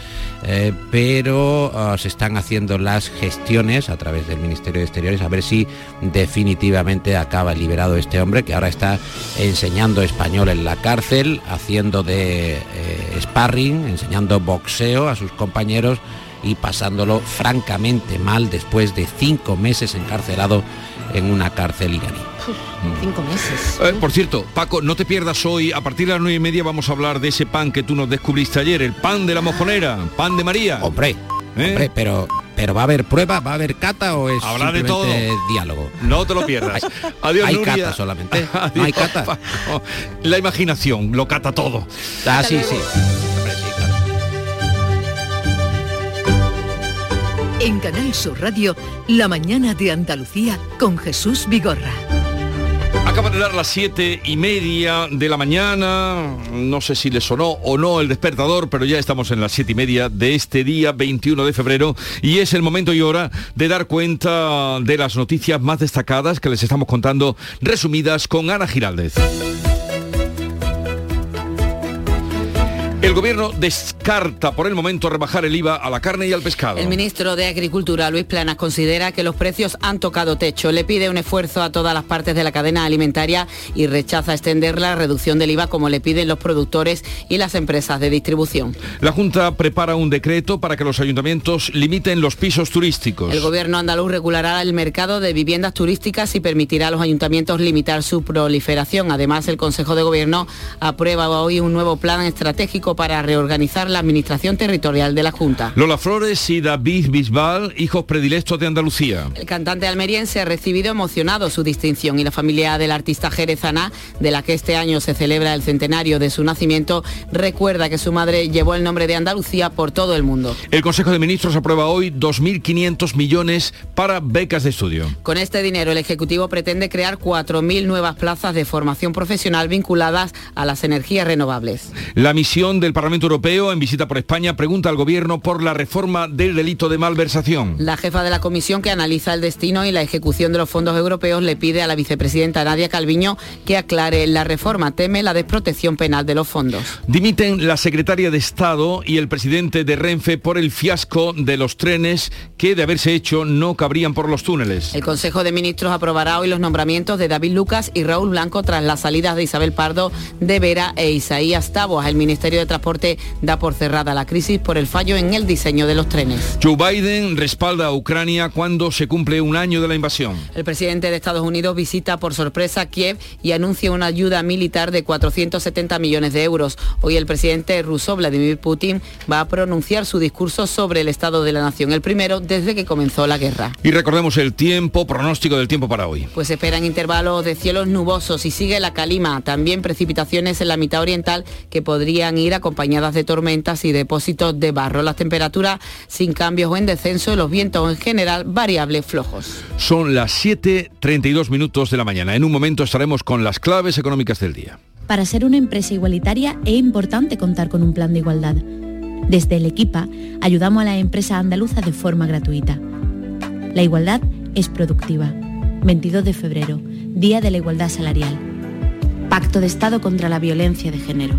Eh, pero ah, se están haciendo las gestiones a través del Ministerio de Exteriores a ver si definitivamente acaba liberado este hombre que ahora está enseñando español en la cárcel, haciendo de eh, sparring, enseñando boxeo a sus compañeros y pasándolo francamente mal después de cinco meses encarcelado en una cárcel iraní. Cinco meses. Eh, por cierto, Paco, no te pierdas hoy, a partir de las nueve y media vamos a hablar de ese pan que tú nos descubriste ayer, el pan de la mojonera, pan de María. Hombre, hombre, pero, pero va a haber prueba, va a haber cata o es Habrá de todo. diálogo. No te lo pierdas. Adiós, hay Nuria. cata solamente. No hay cata. Paco. La imaginación lo cata todo. Ah, sí, sí. En Canal Sur Radio, La mañana de Andalucía con Jesús Vigorra. Acaban de dar las siete y media de la mañana. No sé si le sonó o no el despertador, pero ya estamos en las siete y media de este día 21 de febrero y es el momento y hora de dar cuenta de las noticias más destacadas que les estamos contando, resumidas con Ana Giraldez. El gobierno descarta por el momento rebajar el IVA a la carne y al pescado. El ministro de Agricultura, Luis Planas, considera que los precios han tocado techo. Le pide un esfuerzo a todas las partes de la cadena alimentaria y rechaza extender la reducción del IVA como le piden los productores y las empresas de distribución. La Junta prepara un decreto para que los ayuntamientos limiten los pisos turísticos. El gobierno andaluz regulará el mercado de viviendas turísticas y permitirá a los ayuntamientos limitar su proliferación. Además, el Consejo de Gobierno aprueba hoy un nuevo plan estratégico para reorganizar la administración territorial de la Junta. Lola Flores y David Bisbal, hijos predilectos de Andalucía. El cantante almeriense ha recibido emocionado su distinción y la familia del artista Jerezana, de la que este año se celebra el centenario de su nacimiento, recuerda que su madre llevó el nombre de Andalucía por todo el mundo. El Consejo de Ministros aprueba hoy 2.500 millones para becas de estudio. Con este dinero el Ejecutivo pretende crear 4.000 nuevas plazas de formación profesional vinculadas a las energías renovables. La misión del Parlamento Europeo en visita por España pregunta al Gobierno por la reforma del delito de malversación. La jefa de la comisión que analiza el destino y la ejecución de los fondos europeos le pide a la vicepresidenta Nadia Calviño que aclare la reforma. Teme la desprotección penal de los fondos. Dimiten la secretaria de Estado y el presidente de Renfe por el fiasco de los trenes que, de haberse hecho, no cabrían por los túneles. El Consejo de Ministros aprobará hoy los nombramientos de David Lucas y Raúl Blanco tras las salidas de Isabel Pardo de Vera e Isaías Taboas. El Ministerio de Transporte da por cerrada la crisis por el fallo en el diseño de los trenes. Joe Biden respalda a Ucrania cuando se cumple un año de la invasión. El presidente de Estados Unidos visita por sorpresa Kiev y anuncia una ayuda militar de 470 millones de euros. Hoy el presidente ruso Vladimir Putin va a pronunciar su discurso sobre el estado de la nación, el primero desde que comenzó la guerra. Y recordemos el tiempo, pronóstico del tiempo para hoy. Pues esperan intervalos de cielos nubosos y sigue la calima, también precipitaciones en la mitad oriental que podrían ir acompañadas de tormentas y depósitos de barro. Las temperaturas sin cambios o en descenso y los vientos en general variables flojos. Son las 7.32 minutos de la mañana. En un momento estaremos con las claves económicas del día. Para ser una empresa igualitaria es importante contar con un plan de igualdad. Desde el Equipa ayudamos a las empresas andaluzas de forma gratuita. La igualdad es productiva. 22 de febrero, Día de la Igualdad Salarial. Pacto de Estado contra la Violencia de Género.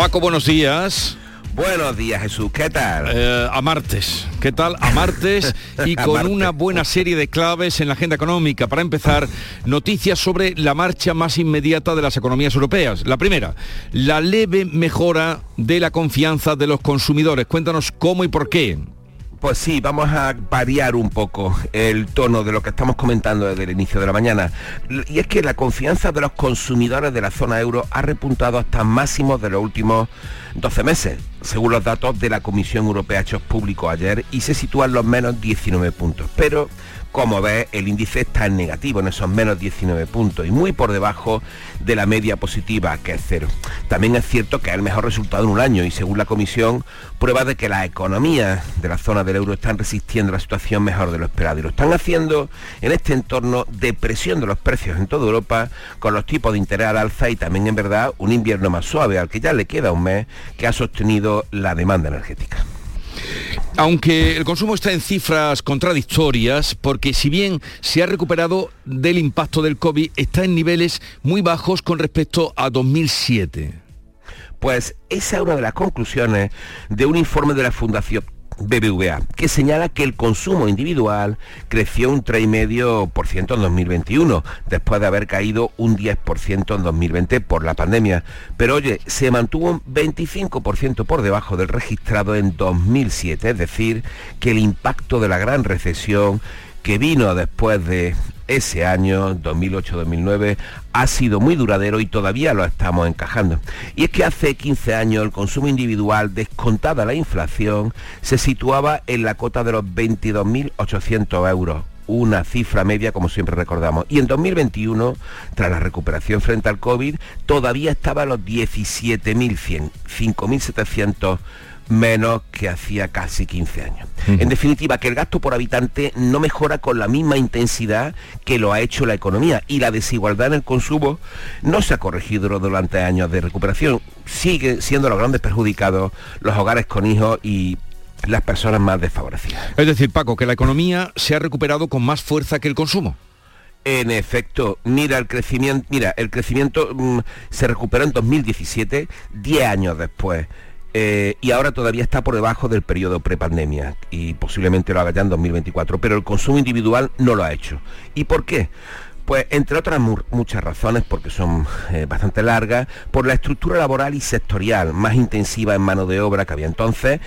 Paco, buenos días. Buenos días, Jesús. ¿Qué tal? Eh, a martes. ¿Qué tal? A martes y A con martes. una buena serie de claves en la agenda económica. Para empezar, noticias sobre la marcha más inmediata de las economías europeas. La primera, la leve mejora de la confianza de los consumidores. Cuéntanos cómo y por qué. Pues sí, vamos a variar un poco el tono de lo que estamos comentando desde el inicio de la mañana. Y es que la confianza de los consumidores de la zona euro ha repuntado hasta máximos de los últimos 12 meses, según los datos de la Comisión Europea hechos públicos ayer, y se sitúan los menos 19 puntos. Pero, como ves, el índice está en negativo, en esos menos 19 puntos, y muy por debajo de la media positiva, que es cero. También es cierto que es el mejor resultado en un año, y según la Comisión, prueba de que las economías de la zona del euro están resistiendo la situación mejor de lo esperado, y lo están haciendo en este entorno de presión de los precios en toda Europa, con los tipos de interés al alza y también, en verdad, un invierno más suave, al que ya le queda un mes, que ha sostenido la demanda energética. Aunque el consumo está en cifras contradictorias, porque si bien se ha recuperado del impacto del COVID, está en niveles muy bajos con respecto a 2007. Pues esa es una de las conclusiones de un informe de la Fundación BBVA, que señala que el consumo individual creció un 3,5% en 2021, después de haber caído un 10% en 2020 por la pandemia. Pero oye, se mantuvo un 25% por debajo del registrado en 2007, es decir, que el impacto de la gran recesión que vino después de ese año, 2008-2009, ha sido muy duradero y todavía lo estamos encajando. Y es que hace 15 años el consumo individual, descontada la inflación, se situaba en la cota de los 22.800 euros una cifra media como siempre recordamos. Y en 2021, tras la recuperación frente al COVID, todavía estaba a los 17.100, 5.700 menos que hacía casi 15 años. En definitiva, que el gasto por habitante no mejora con la misma intensidad que lo ha hecho la economía y la desigualdad en el consumo no se ha corregido durante años de recuperación. Siguen siendo los grandes perjudicados los hogares con hijos y las personas más desfavorecidas. Es decir, Paco, que la economía se ha recuperado con más fuerza que el consumo. En efecto, mira el crecimiento, mira, el crecimiento mm, se recuperó en 2017, 10 años después. Eh, y ahora todavía está por debajo del periodo prepandemia y posiblemente lo haga ya en 2024, pero el consumo individual no lo ha hecho. ¿Y por qué? Pues entre otras mu- muchas razones, porque son eh, bastante largas, por la estructura laboral y sectorial más intensiva en mano de obra que había entonces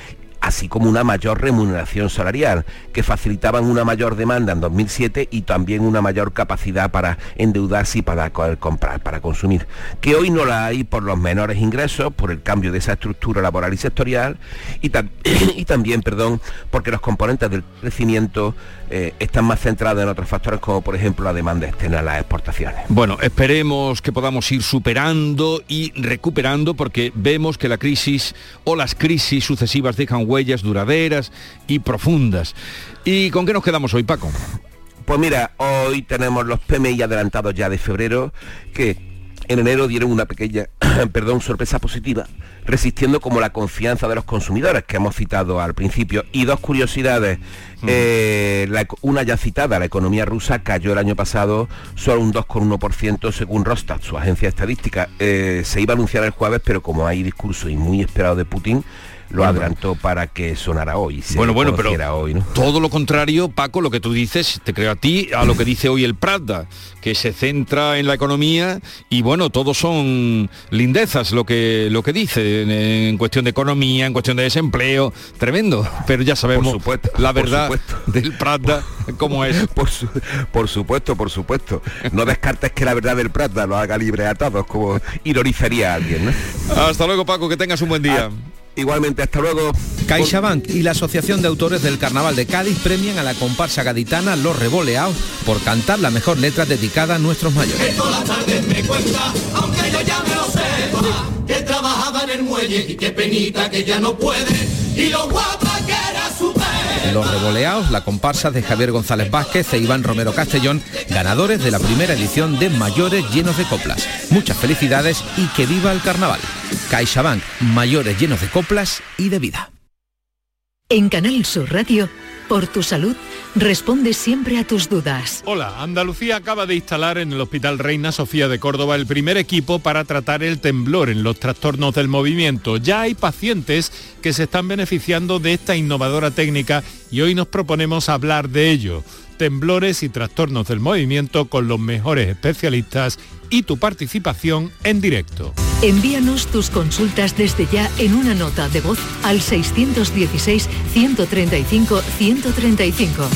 así como una mayor remuneración salarial, que facilitaban una mayor demanda en 2007 y también una mayor capacidad para endeudarse y para co- comprar, para consumir, que hoy no la hay por los menores ingresos, por el cambio de esa estructura laboral y sectorial, y también, perdón, porque los componentes del crecimiento eh, están más centrados en otros factores como por ejemplo la demanda externa, las exportaciones. Bueno, esperemos que podamos ir superando y recuperando porque vemos que la crisis o las crisis sucesivas dejan huellas duraderas y profundas. ¿Y con qué nos quedamos hoy, Paco? Pues mira, hoy tenemos los PMI adelantados ya de febrero, que en enero dieron una pequeña, perdón, sorpresa positiva, resistiendo como la confianza de los consumidores que hemos citado al principio. Y dos curiosidades. Eh, la una ya citada, la economía rusa cayó el año pasado solo un 2,1% según Rostat, su agencia estadística. Eh, se iba a anunciar el jueves, pero como hay discurso y muy esperado de Putin, lo adelantó para que sonara hoy. se bueno, bueno, pero hoy, ¿no? todo lo contrario, Paco, lo que tú dices, te creo a ti, a lo que dice hoy el Prada, que se centra en la economía y bueno, todos son lindezas lo que lo que dice en, en cuestión de economía, en cuestión de desempleo, tremendo, pero ya sabemos supuesto, la por verdad supuesto. del Prada cómo es. Por, su- por supuesto, por supuesto. No descartes que la verdad del Prada lo haga libre a todos, como ironizaría a alguien, ¿no? Hasta luego, Paco, que tengas un buen día. Igualmente, hasta luego. CaixaBank y la Asociación de Autores del Carnaval de Cádiz premian a la comparsa gaditana Los Revoleados por cantar la mejor letra dedicada a nuestros mayores. Todas las tardes me cuenta, aunque yo ya me lo sepa, que trabajaba en el muelle y qué penita que ya no puede, y lo guapa que era su vez. Los Revoleados, la comparsa de Javier González Vázquez e Iván Romero Castellón, ganadores de la primera edición de Mayores Llenos de Coplas. Muchas felicidades y que viva el carnaval. CaixaBank, mayores llenos de coplas y de vida. En Canal Sur Radio, por tu salud, responde siempre a tus dudas. Hola, Andalucía acaba de instalar en el Hospital Reina Sofía de Córdoba el primer equipo para tratar el temblor en los trastornos del movimiento. Ya hay pacientes que se están beneficiando de esta innovadora técnica y hoy nos proponemos hablar de ello. Temblores y trastornos del movimiento con los mejores especialistas y tu participación en directo. Envíanos tus consultas desde ya en una nota de voz al 616-135-135.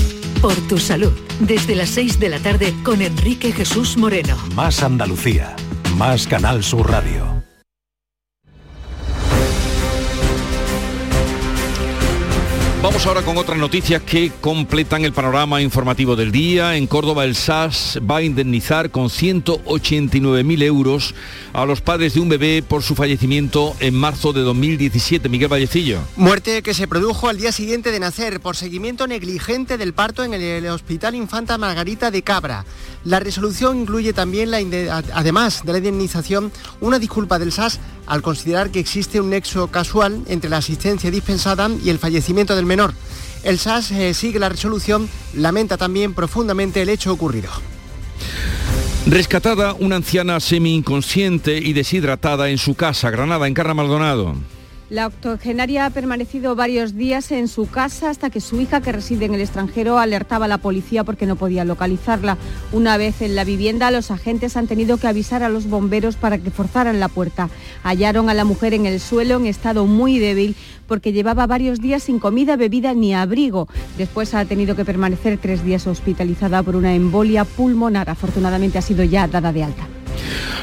Por tu salud, desde las 6 de la tarde con Enrique Jesús Moreno. Más Andalucía, más Canal Sur Radio. Vamos ahora con otras noticias que completan el panorama informativo del día. En Córdoba el SAS va a indemnizar con 189.000 euros a los padres de un bebé por su fallecimiento en marzo de 2017. Miguel Vallecillo. Muerte que se produjo al día siguiente de nacer por seguimiento negligente del parto en el Hospital Infanta Margarita de Cabra. La resolución incluye también, la además de la indemnización, una disculpa del SAS al considerar que existe un nexo casual entre la asistencia dispensada y el fallecimiento del menor. El SAS eh, sigue la resolución, lamenta también profundamente el hecho ocurrido. Rescatada una anciana semi-inconsciente y deshidratada en su casa, Granada, en Carra Maldonado. La octogenaria ha permanecido varios días en su casa hasta que su hija, que reside en el extranjero, alertaba a la policía porque no podía localizarla. Una vez en la vivienda, los agentes han tenido que avisar a los bomberos para que forzaran la puerta. Hallaron a la mujer en el suelo en estado muy débil porque llevaba varios días sin comida, bebida ni abrigo. Después ha tenido que permanecer tres días hospitalizada por una embolia pulmonar. Afortunadamente ha sido ya dada de alta.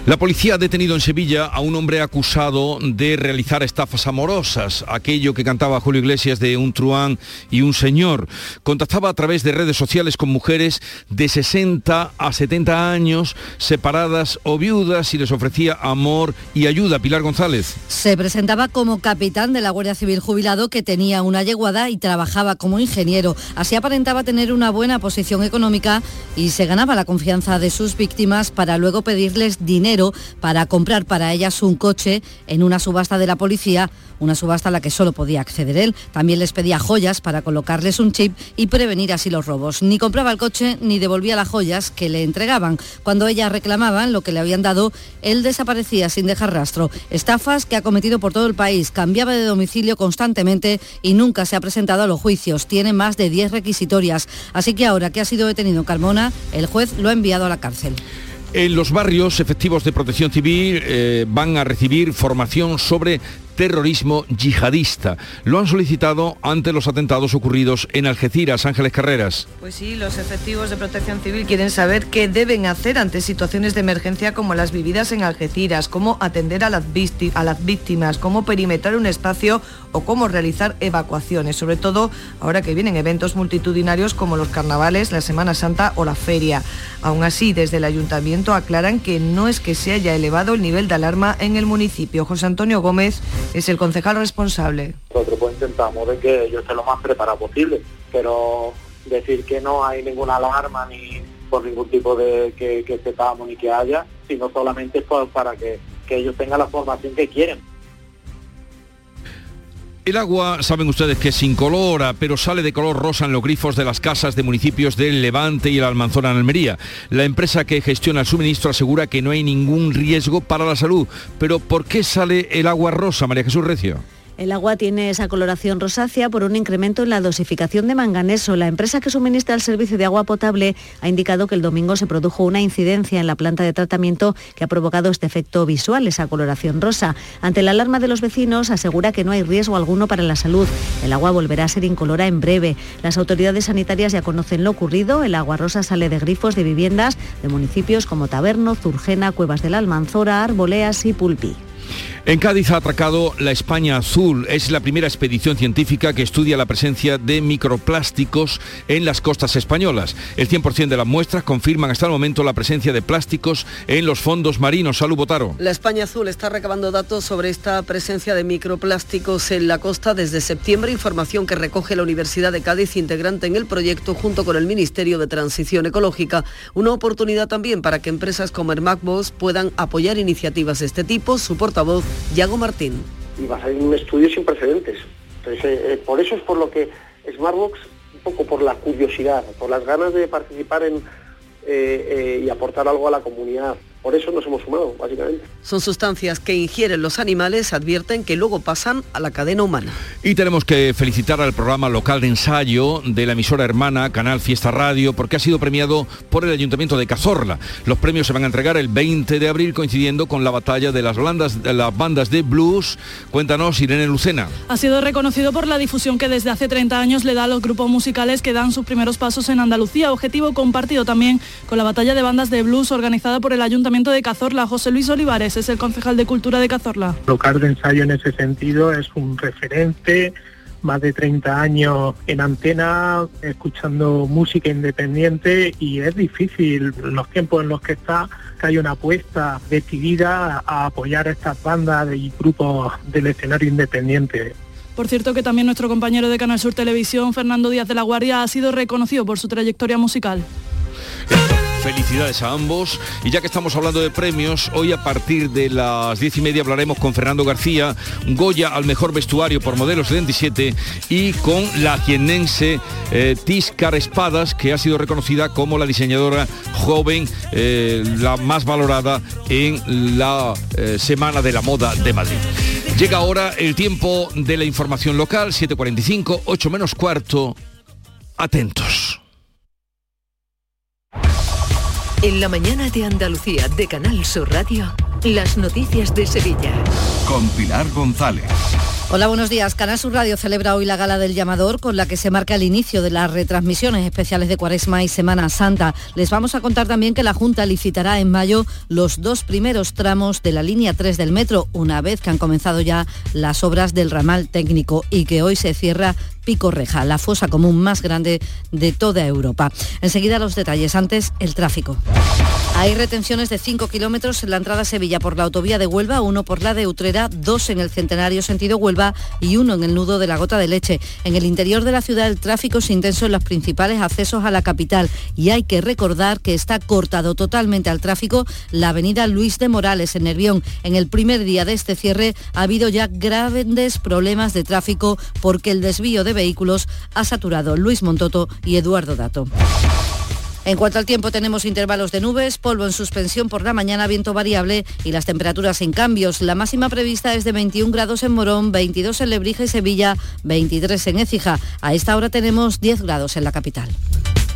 La policía ha detenido en Sevilla a un hombre acusado de realizar estafas amorosas, aquello que cantaba Julio Iglesias de un truán y un señor. Contactaba a través de redes sociales con mujeres de 60 a 70 años, separadas o viudas y les ofrecía amor y ayuda. Pilar González. Se presentaba como capitán de la Guardia Civil jubilado que tenía una yeguada y trabajaba como ingeniero. Así aparentaba tener una buena posición económica y se ganaba la confianza de sus víctimas para luego dinero para comprar para ellas un coche en una subasta de la policía, una subasta a la que solo podía acceder él. También les pedía joyas para colocarles un chip y prevenir así los robos. Ni compraba el coche ni devolvía las joyas que le entregaban. Cuando ellas reclamaban lo que le habían dado, él desaparecía sin dejar rastro. Estafas que ha cometido por todo el país. Cambiaba de domicilio constantemente y nunca se ha presentado a los juicios. Tiene más de 10 requisitorias. Así que ahora que ha sido detenido Carmona, el juez lo ha enviado a la cárcel. En los barrios, efectivos de protección civil eh, van a recibir formación sobre terrorismo yihadista. Lo han solicitado ante los atentados ocurridos en Algeciras. Ángeles Carreras. Pues sí, los efectivos de protección civil quieren saber qué deben hacer ante situaciones de emergencia como las vividas en Algeciras, cómo atender a las, a las víctimas, cómo perimetrar un espacio o cómo realizar evacuaciones, sobre todo ahora que vienen eventos multitudinarios como los carnavales, la Semana Santa o la feria. Aún así, desde el ayuntamiento aclaran que no es que se haya elevado el nivel de alarma en el municipio. José Antonio Gómez es el concejal responsable. Nosotros pues intentamos de que yo esté lo más preparado posible, pero decir que no hay ninguna alarma ni por ningún tipo de que, que sepamos ni que haya, sino solamente para que, que ellos tengan la formación que quieren. El agua, saben ustedes que es incolora, pero sale de color rosa en los grifos de las casas de municipios del Levante y el Almanzora en Almería. La empresa que gestiona el suministro asegura que no hay ningún riesgo para la salud. Pero ¿por qué sale el agua rosa, María Jesús Recio? El agua tiene esa coloración rosácea por un incremento en la dosificación de manganeso. La empresa que suministra el servicio de agua potable ha indicado que el domingo se produjo una incidencia en la planta de tratamiento que ha provocado este efecto visual, esa coloración rosa. Ante la alarma de los vecinos, asegura que no hay riesgo alguno para la salud. El agua volverá a ser incolora en breve. Las autoridades sanitarias ya conocen lo ocurrido. El agua rosa sale de grifos de viviendas de municipios como Taberno, Zurgena, Cuevas del Almanzora, Arboleas y Pulpí. En Cádiz ha atracado la España Azul. Es la primera expedición científica que estudia la presencia de microplásticos en las costas españolas. El 100% de las muestras confirman hasta el momento la presencia de plásticos en los fondos marinos. Salud, Botaro. La España Azul está recabando datos sobre esta presencia de microplásticos en la costa desde septiembre, información que recoge la Universidad de Cádiz, integrante en el proyecto junto con el Ministerio de Transición Ecológica. Una oportunidad también para que empresas como Hermacbos puedan apoyar iniciativas de este tipo. Su portavoz Yago Martín. Y va a ser un estudio sin precedentes. Eh, eh, por eso es por lo que Smartbox poco por la curiosidad, por las ganas de participar en, eh, y aportar algo a la comunidad. Por eso nos hemos sumado, básicamente. Son sustancias que ingieren los animales, advierten que luego pasan a la cadena humana. Y tenemos que felicitar al programa local de ensayo de la emisora hermana Canal Fiesta Radio porque ha sido premiado por el Ayuntamiento de Cazorla. Los premios se van a entregar el 20 de abril coincidiendo con la batalla de las bandas de, las bandas de blues. Cuéntanos, Irene Lucena. Ha sido reconocido por la difusión que desde hace 30 años le da a los grupos musicales que dan sus primeros pasos en Andalucía, objetivo compartido también con la batalla de bandas de blues organizada por el Ayuntamiento de Cazorla. José Luis Olivares es el concejal de Cultura de Cazorla. Local de ensayo en ese sentido es un referente, más de 30 años en antena, escuchando música independiente y es difícil los tiempos en los que está que hay una apuesta decidida a apoyar a estas bandas y grupos del escenario independiente. Por cierto que también nuestro compañero de Canal Sur Televisión, Fernando Díaz de la Guardia, ha sido reconocido por su trayectoria musical. Felicidades a ambos. Y ya que estamos hablando de premios, hoy a partir de las diez y media hablaremos con Fernando García, Goya al mejor vestuario por modelo 77 y con la jiennense eh, Espadas, que ha sido reconocida como la diseñadora joven, eh, la más valorada en la eh, Semana de la Moda de Madrid. Llega ahora el tiempo de la información local, 7.45, 8 menos cuarto. Atentos. En la mañana de Andalucía de Canal Sur Radio, las noticias de Sevilla. Con Pilar González. Hola, buenos días. Canal Sur Radio celebra hoy la Gala del Llamador con la que se marca el inicio de las retransmisiones especiales de Cuaresma y Semana Santa. Les vamos a contar también que la Junta licitará en mayo los dos primeros tramos de la línea 3 del metro, una vez que han comenzado ya las obras del ramal técnico y que hoy se cierra Pico Reja, la fosa común más grande de toda Europa. Enseguida los detalles, antes el tráfico. Hay retenciones de 5 kilómetros en la entrada a Sevilla por la autovía de Huelva, uno por la de Utrera, dos en el Centenario sentido Huelva y uno en el nudo de la Gota de Leche. En el interior de la ciudad el tráfico es intenso en los principales accesos a la capital y hay que recordar que está cortado totalmente al tráfico la avenida Luis de Morales en Nervión. En el primer día de este cierre ha habido ya grandes problemas de tráfico porque el desvío de vehículos ha saturado Luis Montoto y Eduardo Dato. En cuanto al tiempo, tenemos intervalos de nubes, polvo en suspensión por la mañana, viento variable y las temperaturas sin cambios. La máxima prevista es de 21 grados en Morón, 22 en Lebrija y Sevilla, 23 en Écija. A esta hora tenemos 10 grados en la capital.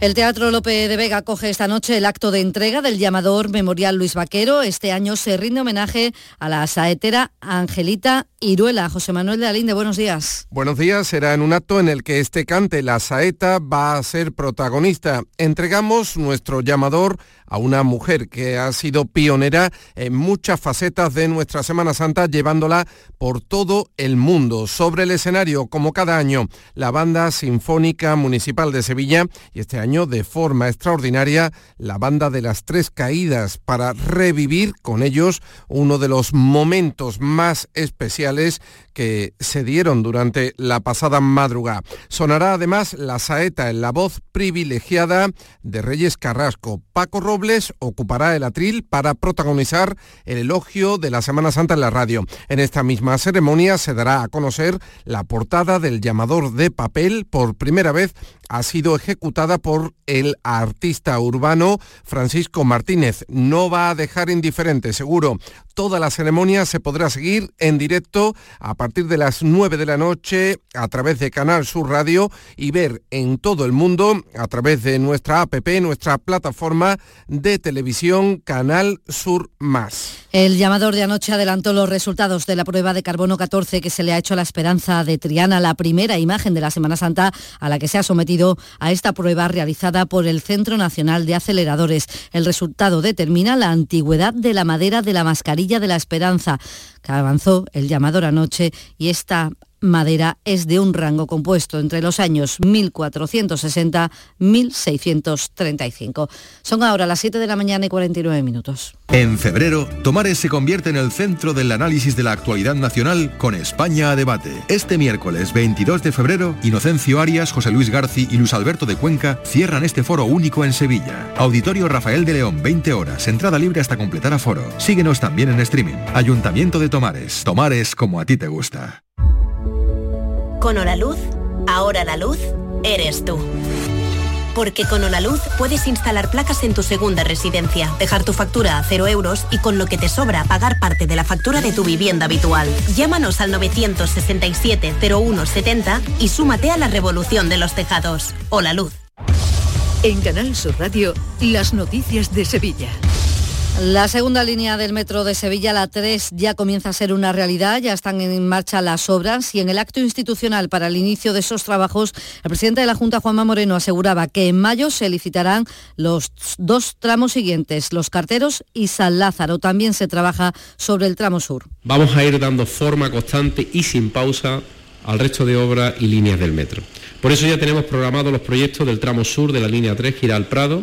El Teatro Lope de Vega coge esta noche el acto de entrega del llamador Memorial Luis Vaquero. Este año se rinde homenaje a la saetera Angelita Iruela. José Manuel de Alinde, buenos días. Buenos días, será en un acto en el que este cante, la saeta, va a ser protagonista. Entregamos nuestro llamador a una mujer que ha sido pionera en muchas facetas de nuestra Semana Santa, llevándola por todo el mundo. Sobre el escenario, como cada año, la Banda Sinfónica Municipal de Sevilla y este año de forma extraordinaria la Banda de las Tres Caídas para revivir con ellos uno de los momentos más especiales que se dieron durante la pasada madrugada. Sonará además la saeta en la voz privilegiada de Reyes Carrasco. Paco Robles ocupará el atril para protagonizar el elogio de la Semana Santa en la radio. En esta misma ceremonia se dará a conocer la portada del llamador de papel. Por primera vez ha sido ejecutada por el artista urbano Francisco Martínez. No va a dejar indiferente, seguro, Toda la ceremonia se podrá seguir en directo a partir de las 9 de la noche a través de Canal Sur Radio y ver en todo el mundo a través de nuestra APP, nuestra plataforma de televisión Canal Sur Más. El llamador de anoche adelantó los resultados de la prueba de carbono 14 que se le ha hecho a la Esperanza de Triana, la primera imagen de la Semana Santa a la que se ha sometido a esta prueba realizada por el Centro Nacional de Aceleradores. El resultado determina la antigüedad de la madera de la mascarilla de la Esperanza, que avanzó el llamador anoche y esta madera es de un rango compuesto entre los años 1460-1635. Son ahora las 7 de la mañana y 49 minutos. En febrero, Tomares se convierte en el centro del análisis de la actualidad nacional con España a debate. Este miércoles 22 de febrero, Inocencio Arias, José Luis Garci y Luis Alberto de Cuenca cierran este foro único en Sevilla. Auditorio Rafael de León, 20 horas, entrada libre hasta completar aforo. Síguenos también en streaming. Ayuntamiento de Tomares. Tomares como a ti te gusta. Con Luz, ahora la luz eres tú. Porque con Luz puedes instalar placas en tu segunda residencia, dejar tu factura a cero euros y con lo que te sobra pagar parte de la factura de tu vivienda habitual. Llámanos al 967 0170 y súmate a la revolución de los tejados. Hola Luz. En Canal Sur Radio, las noticias de Sevilla. La segunda línea del metro de Sevilla, la 3, ya comienza a ser una realidad, ya están en marcha las obras y en el acto institucional para el inicio de esos trabajos, el presidente de la Junta, Juanma Moreno, aseguraba que en mayo se licitarán los dos tramos siguientes, los carteros y San Lázaro. También se trabaja sobre el tramo sur. Vamos a ir dando forma constante y sin pausa al resto de obras y líneas del metro. Por eso ya tenemos programados los proyectos del tramo sur de la línea 3, Giral Prado,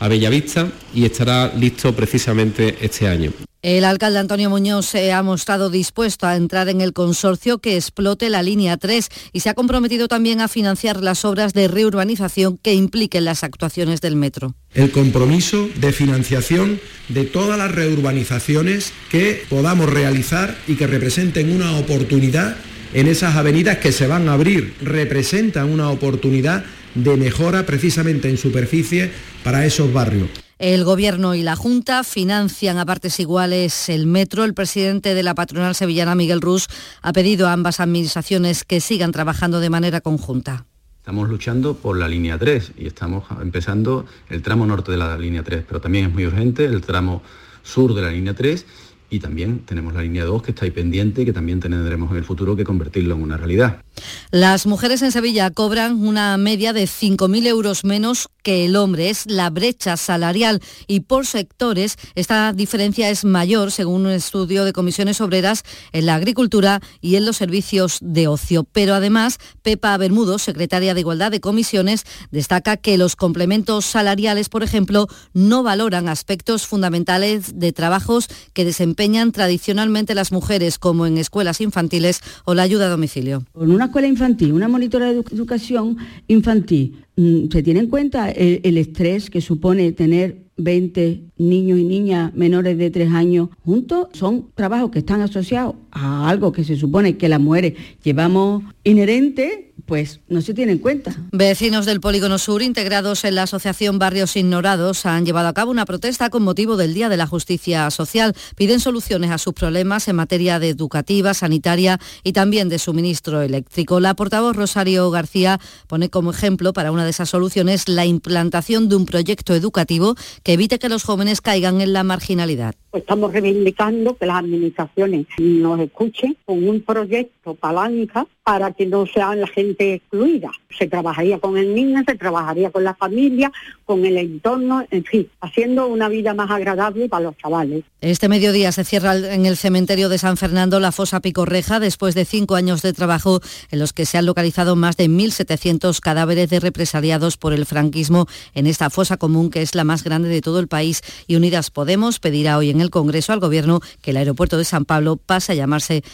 a Bellavista y estará listo precisamente este año. El alcalde Antonio Muñoz se ha mostrado dispuesto a entrar en el consorcio que explote la línea 3 y se ha comprometido también a financiar las obras de reurbanización que impliquen las actuaciones del metro. El compromiso de financiación de todas las reurbanizaciones que podamos realizar y que representen una oportunidad en esas avenidas que se van a abrir, representan una oportunidad de mejora precisamente en superficie para esos barrios. El Gobierno y la Junta financian a partes iguales el metro. El presidente de la patronal sevillana, Miguel Rus, ha pedido a ambas administraciones que sigan trabajando de manera conjunta. Estamos luchando por la línea 3 y estamos empezando el tramo norte de la línea 3, pero también es muy urgente el tramo sur de la línea 3 y también tenemos la línea 2 que está ahí pendiente y que también tendremos en el futuro que convertirlo en una realidad. Las mujeres en Sevilla cobran una media de 5.000 euros menos que el hombre. Es la brecha salarial y por sectores esta diferencia es mayor según un estudio de comisiones obreras en la agricultura y en los servicios de ocio. Pero además, Pepa Bermudo, secretaria de Igualdad de Comisiones, destaca que los complementos salariales, por ejemplo, no valoran aspectos fundamentales de trabajos que desempeñan tradicionalmente las mujeres, como en escuelas infantiles o la ayuda a domicilio. Escuela infantil, una monitora de educación infantil, mm, se tiene en cuenta el, estrés que supone tener 20 niños y niñas menores de 3 años juntos, son trabajos que están asociados a algo que se supone que las mujeres llevamos inherente pues no se tiene en cuenta. Vecinos del Polígono Sur, integrados en la Asociación Barrios Ignorados, han llevado a cabo una protesta con motivo del Día de la Justicia Social. Piden soluciones a sus problemas en materia de educativa, sanitaria y también de suministro eléctrico. La portavoz Rosario García pone como ejemplo para una de esas soluciones la implantación de un proyecto educativo que evite que los jóvenes caigan en la marginalidad. Estamos reivindicando que las administraciones nos escuchen con un proyecto palanca para que no sean la gente excluida. Se trabajaría con el niño, se trabajaría con la familia, con el entorno, en fin, haciendo una vida más agradable para los chavales. Este mediodía se cierra en el cementerio de San Fernando la fosa Picorreja después de cinco años de trabajo en los que se han localizado más de 1.700 cadáveres de represaliados por el franquismo en esta fosa común que es la más grande de todo el país y Unidas Podemos pedirá hoy en el Congreso al Gobierno que el aeropuerto de San Pablo pase a llamarse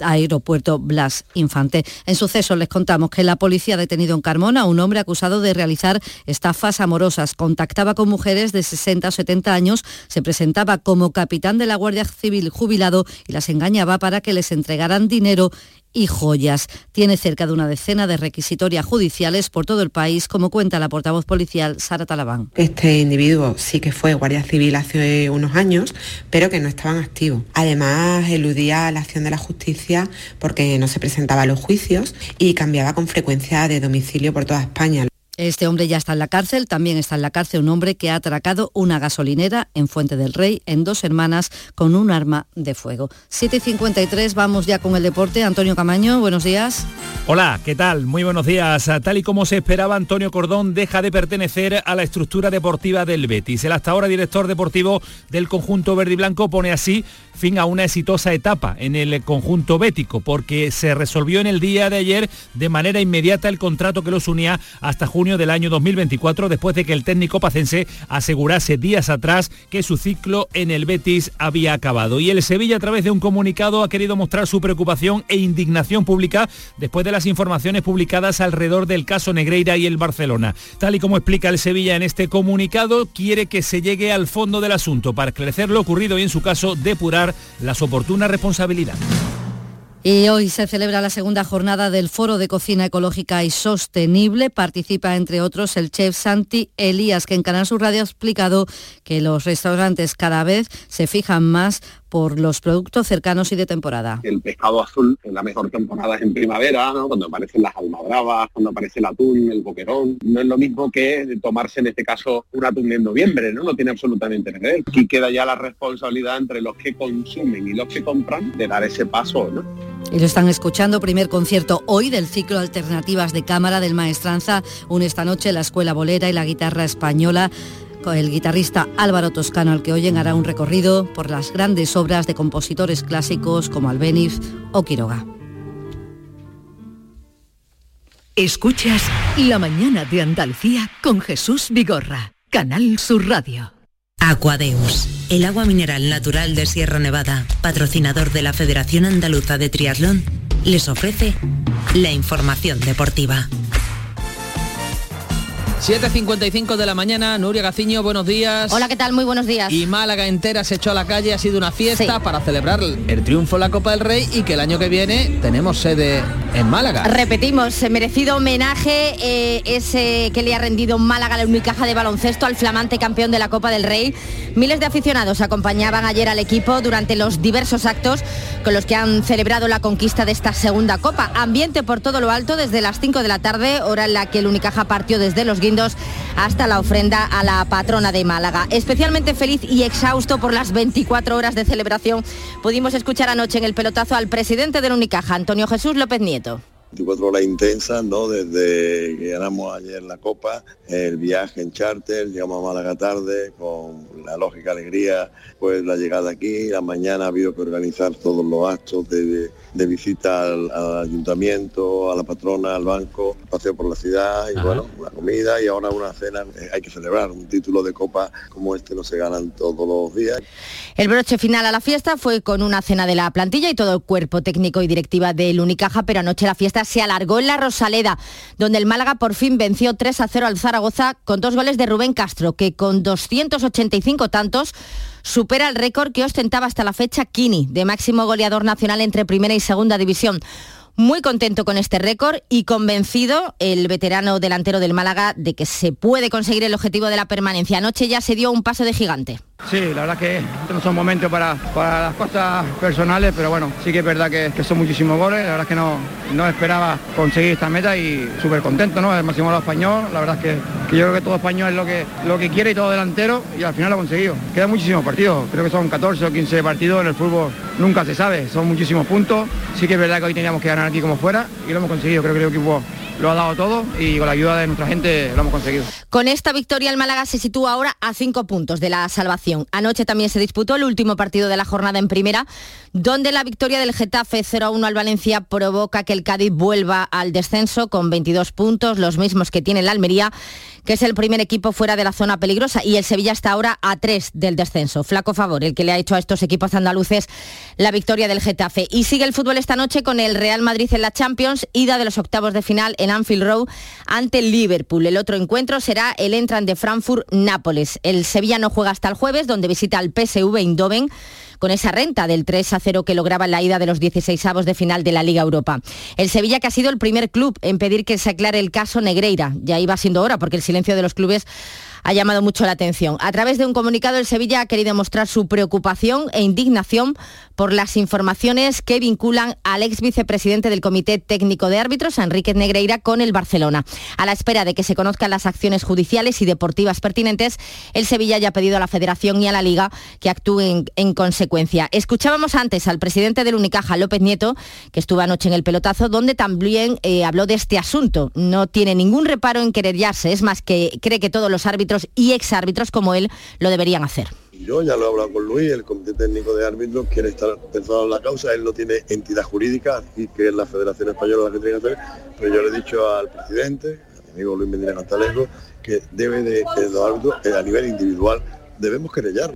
Aeropuerto Blas Infante. En suceso les contamos que la policía ha detenido en Carmona a un hombre acusado de realizar estafas amorosas. Contactaba con mujeres de 60 o 70 años, se presentaba como capitán de la Guardia Civil jubilado y las engañaba para que les entregaran dinero y joyas. Tiene cerca de una decena de requisitorias judiciales por todo el país, como cuenta la portavoz policial Sara Talabán. Este individuo sí que fue guardia civil hace unos años, pero que no estaban activos. Además, eludía la acción de la justicia porque no se presentaba a los juicios y cambiaba con frecuencia de domicilio por toda España. Este hombre ya está en la cárcel. También está en la cárcel un hombre que ha atracado una gasolinera en Fuente del Rey en dos hermanas con un arma de fuego. 7.53, vamos ya con el deporte. Antonio Camaño, buenos días. Hola, ¿qué tal? Muy buenos días. Tal y como se esperaba, Antonio Cordón deja de pertenecer a la estructura deportiva del Betis. El hasta ahora director deportivo del conjunto verde y blanco pone así fin a una exitosa etapa en el conjunto bético, porque se resolvió en el día de ayer de manera inmediata el contrato que los unía hasta junio del año 2024, después de que el técnico pacense asegurase días atrás que su ciclo en el Betis había acabado. Y el Sevilla, a través de un comunicado, ha querido mostrar su preocupación e indignación pública después de las informaciones publicadas alrededor del caso Negreira y el Barcelona. Tal y como explica el Sevilla en este comunicado, quiere que se llegue al fondo del asunto para esclarecer lo ocurrido y en su caso depurar las oportunas responsabilidades. Y hoy se celebra la segunda jornada del Foro de Cocina Ecológica y Sostenible. Participa, entre otros, el chef Santi Elías, que en Canal Sur Radio ha explicado que los restaurantes cada vez se fijan más por los productos cercanos y de temporada. El pescado azul en la mejor temporada es en primavera, cuando aparecen las almabravas, cuando aparece el atún, el boquerón. No es lo mismo que tomarse en este caso un atún en noviembre, ¿no? No tiene absolutamente nada que ver. Aquí queda ya la responsabilidad entre los que consumen y los que compran de dar ese paso, ¿no? Y lo están escuchando, primer concierto hoy del ciclo Alternativas de Cámara del Maestranza, une esta noche la Escuela Bolera y la Guitarra Española. Con el guitarrista Álvaro Toscano, al que oyen hará un recorrido por las grandes obras de compositores clásicos como Albéniz o Quiroga. Escuchas La mañana de Andalucía con Jesús Vigorra, Canal Sur Radio. Aquadeus, el agua mineral natural de Sierra Nevada, patrocinador de la Federación Andaluza de Triatlón, les ofrece la información deportiva. 7.55 de la mañana, Nuria Gaciño, buenos días. Hola, ¿qué tal? Muy buenos días. Y Málaga entera se echó a la calle, ha sido una fiesta para celebrar el triunfo en la Copa del Rey y que el año que viene tenemos sede en Málaga. Repetimos, merecido homenaje eh, ese que le ha rendido Málaga la Unicaja de baloncesto al flamante campeón de la Copa del Rey. Miles de aficionados acompañaban ayer al equipo durante los diversos actos con los que han celebrado la conquista de esta segunda Copa. Ambiente por todo lo alto desde las 5 de la tarde, hora en la que el Unicaja partió desde los hasta la ofrenda a la patrona de Málaga. Especialmente feliz y exhausto por las 24 horas de celebración, pudimos escuchar anoche en el pelotazo al presidente del Unicaja, Antonio Jesús López Nieto. 24 horas intensas, ¿no? Desde que ganamos ayer la Copa, el viaje en charter, llegamos a Málaga tarde, con la lógica alegría, pues la llegada aquí, la mañana ha habido que organizar todos los actos de, visita al, ayuntamiento, a la patrona, al banco, paseo por la ciudad y bueno, una comida y ahora una cena. Hay que celebrar un título de Copa como este no se ganan todos los días. El broche final a la fiesta fue con una cena de la plantilla y todo el cuerpo técnico y directiva del Unicaja, pero anoche la fiesta se alargó en la Rosaleda, donde el Málaga por fin venció 3 a 0 al Zaragoza con dos goles de Rubén Castro, que con 285 tantos supera el récord que ostentaba hasta la fecha Kini, de máximo goleador nacional entre primera y segunda división. Muy contento con este récord y convencido el veterano delantero del Málaga de que se puede conseguir el objetivo de la permanencia. Anoche ya se dio un paso de gigante. Sí, la verdad que no son momentos para, para las cosas personales, pero bueno, sí que es verdad que, son muchísimos goles, la verdad es que no, no esperaba conseguir esta meta y súper contento, ¿no? El máximo español, la verdad es que, yo creo que todo español es lo que, lo que quiere y todo delantero y al final lo ha conseguido. Quedan muchísimos partidos, creo que son 14 o 15 partidos en el fútbol, nunca se sabe, son muchísimos puntos, sí que es verdad que hoy teníamos que ganar aquí como fuera y lo hemos conseguido, creo que el equipo lo ha dado todo y con la ayuda de nuestra gente lo hemos conseguido. Con esta victoria el Málaga se sitúa ahora a cinco puntos de la salvación. Anoche también se disputó el último partido de la jornada en primera, donde la victoria del Getafe 0-1 al Valencia provoca que el Cádiz vuelva al descenso con 22 puntos, los mismos que tiene el Almería que es el primer equipo fuera de la zona peligrosa y el Sevilla está ahora a tres del descenso. Flaco favor, el que le ha hecho a estos equipos andaluces la victoria del Getafe. Y sigue el fútbol esta noche con el Real Madrid en la Champions, ida de los octavos de final en Anfield Road ante el Liverpool. El otro encuentro será el Entran de Frankfurt-Nápoles. El Sevilla no juega hasta el jueves, donde visita al PSV Eindhoven con esa renta del 3 a 0 que lograba en la ida de los 16 avos de final de la Liga Europa. El Sevilla que ha sido el primer club en pedir que se aclare el caso Negreira. Ya iba siendo hora porque el silencio de los clubes ha llamado mucho la atención. A través de un comunicado, el Sevilla ha querido mostrar su preocupación e indignación por las informaciones que vinculan al ex vicepresidente del Comité Técnico de Árbitros, Enrique Negreira, con el Barcelona. A la espera de que se conozcan las acciones judiciales y deportivas pertinentes, el Sevilla ya ha pedido a la Federación y a la Liga que actúen en consecuencia. Escuchábamos antes al presidente del Unicaja, López Nieto, que estuvo anoche en el pelotazo, donde también eh, habló de este asunto. No tiene ningún reparo en querellarse, es más que cree que todos los árbitros y exárbitros como él lo deberían hacer. Yo ya lo he hablado con Luis, el Comité Técnico de Árbitros quiere estar pensado en la causa, él no tiene entidad jurídica, y que es la Federación Española la que tiene que hacer, pero yo le he dicho al presidente, a mi amigo Luis Medina Cantalejo, que debe de, de los árbitros eh, a nivel individual debemos querellar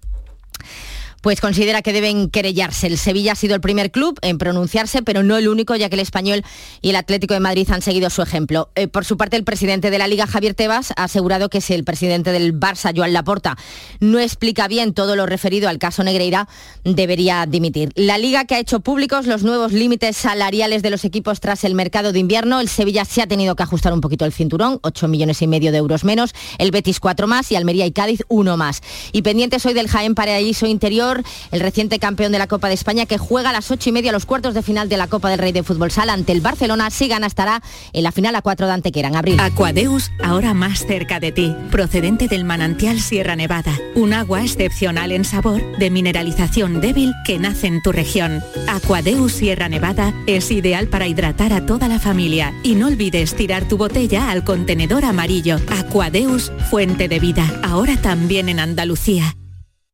pues considera que deben querellarse. El Sevilla ha sido el primer club en pronunciarse, pero no el único, ya que el Español y el Atlético de Madrid han seguido su ejemplo. Eh, por su parte, el presidente de la Liga, Javier Tebas, ha asegurado que si el presidente del Barça, Joan Laporta, no explica bien todo lo referido al caso Negreira, debería dimitir. La Liga que ha hecho públicos los nuevos límites salariales de los equipos tras el mercado de invierno. El Sevilla se ha tenido que ajustar un poquito el cinturón, 8 millones y medio de euros menos, el Betis 4 más y Almería y Cádiz 1 más. Y pendientes hoy del Jaén Paraíso Interior el reciente campeón de la Copa de España, que juega a las ocho y media los cuartos de final de la Copa del Rey de Fútbol Sala ante el Barcelona. Si gana, estará en la final a cuatro de Antequera en abril. Aquadeus, ahora más cerca de ti, procedente del manantial Sierra Nevada. Un agua excepcional en sabor, de mineralización débil que nace en tu región. Aquadeus Sierra Nevada es ideal para hidratar a toda la familia. Y no olvides tirar tu botella al contenedor amarillo. Aquadeus, fuente de vida, ahora también en Andalucía.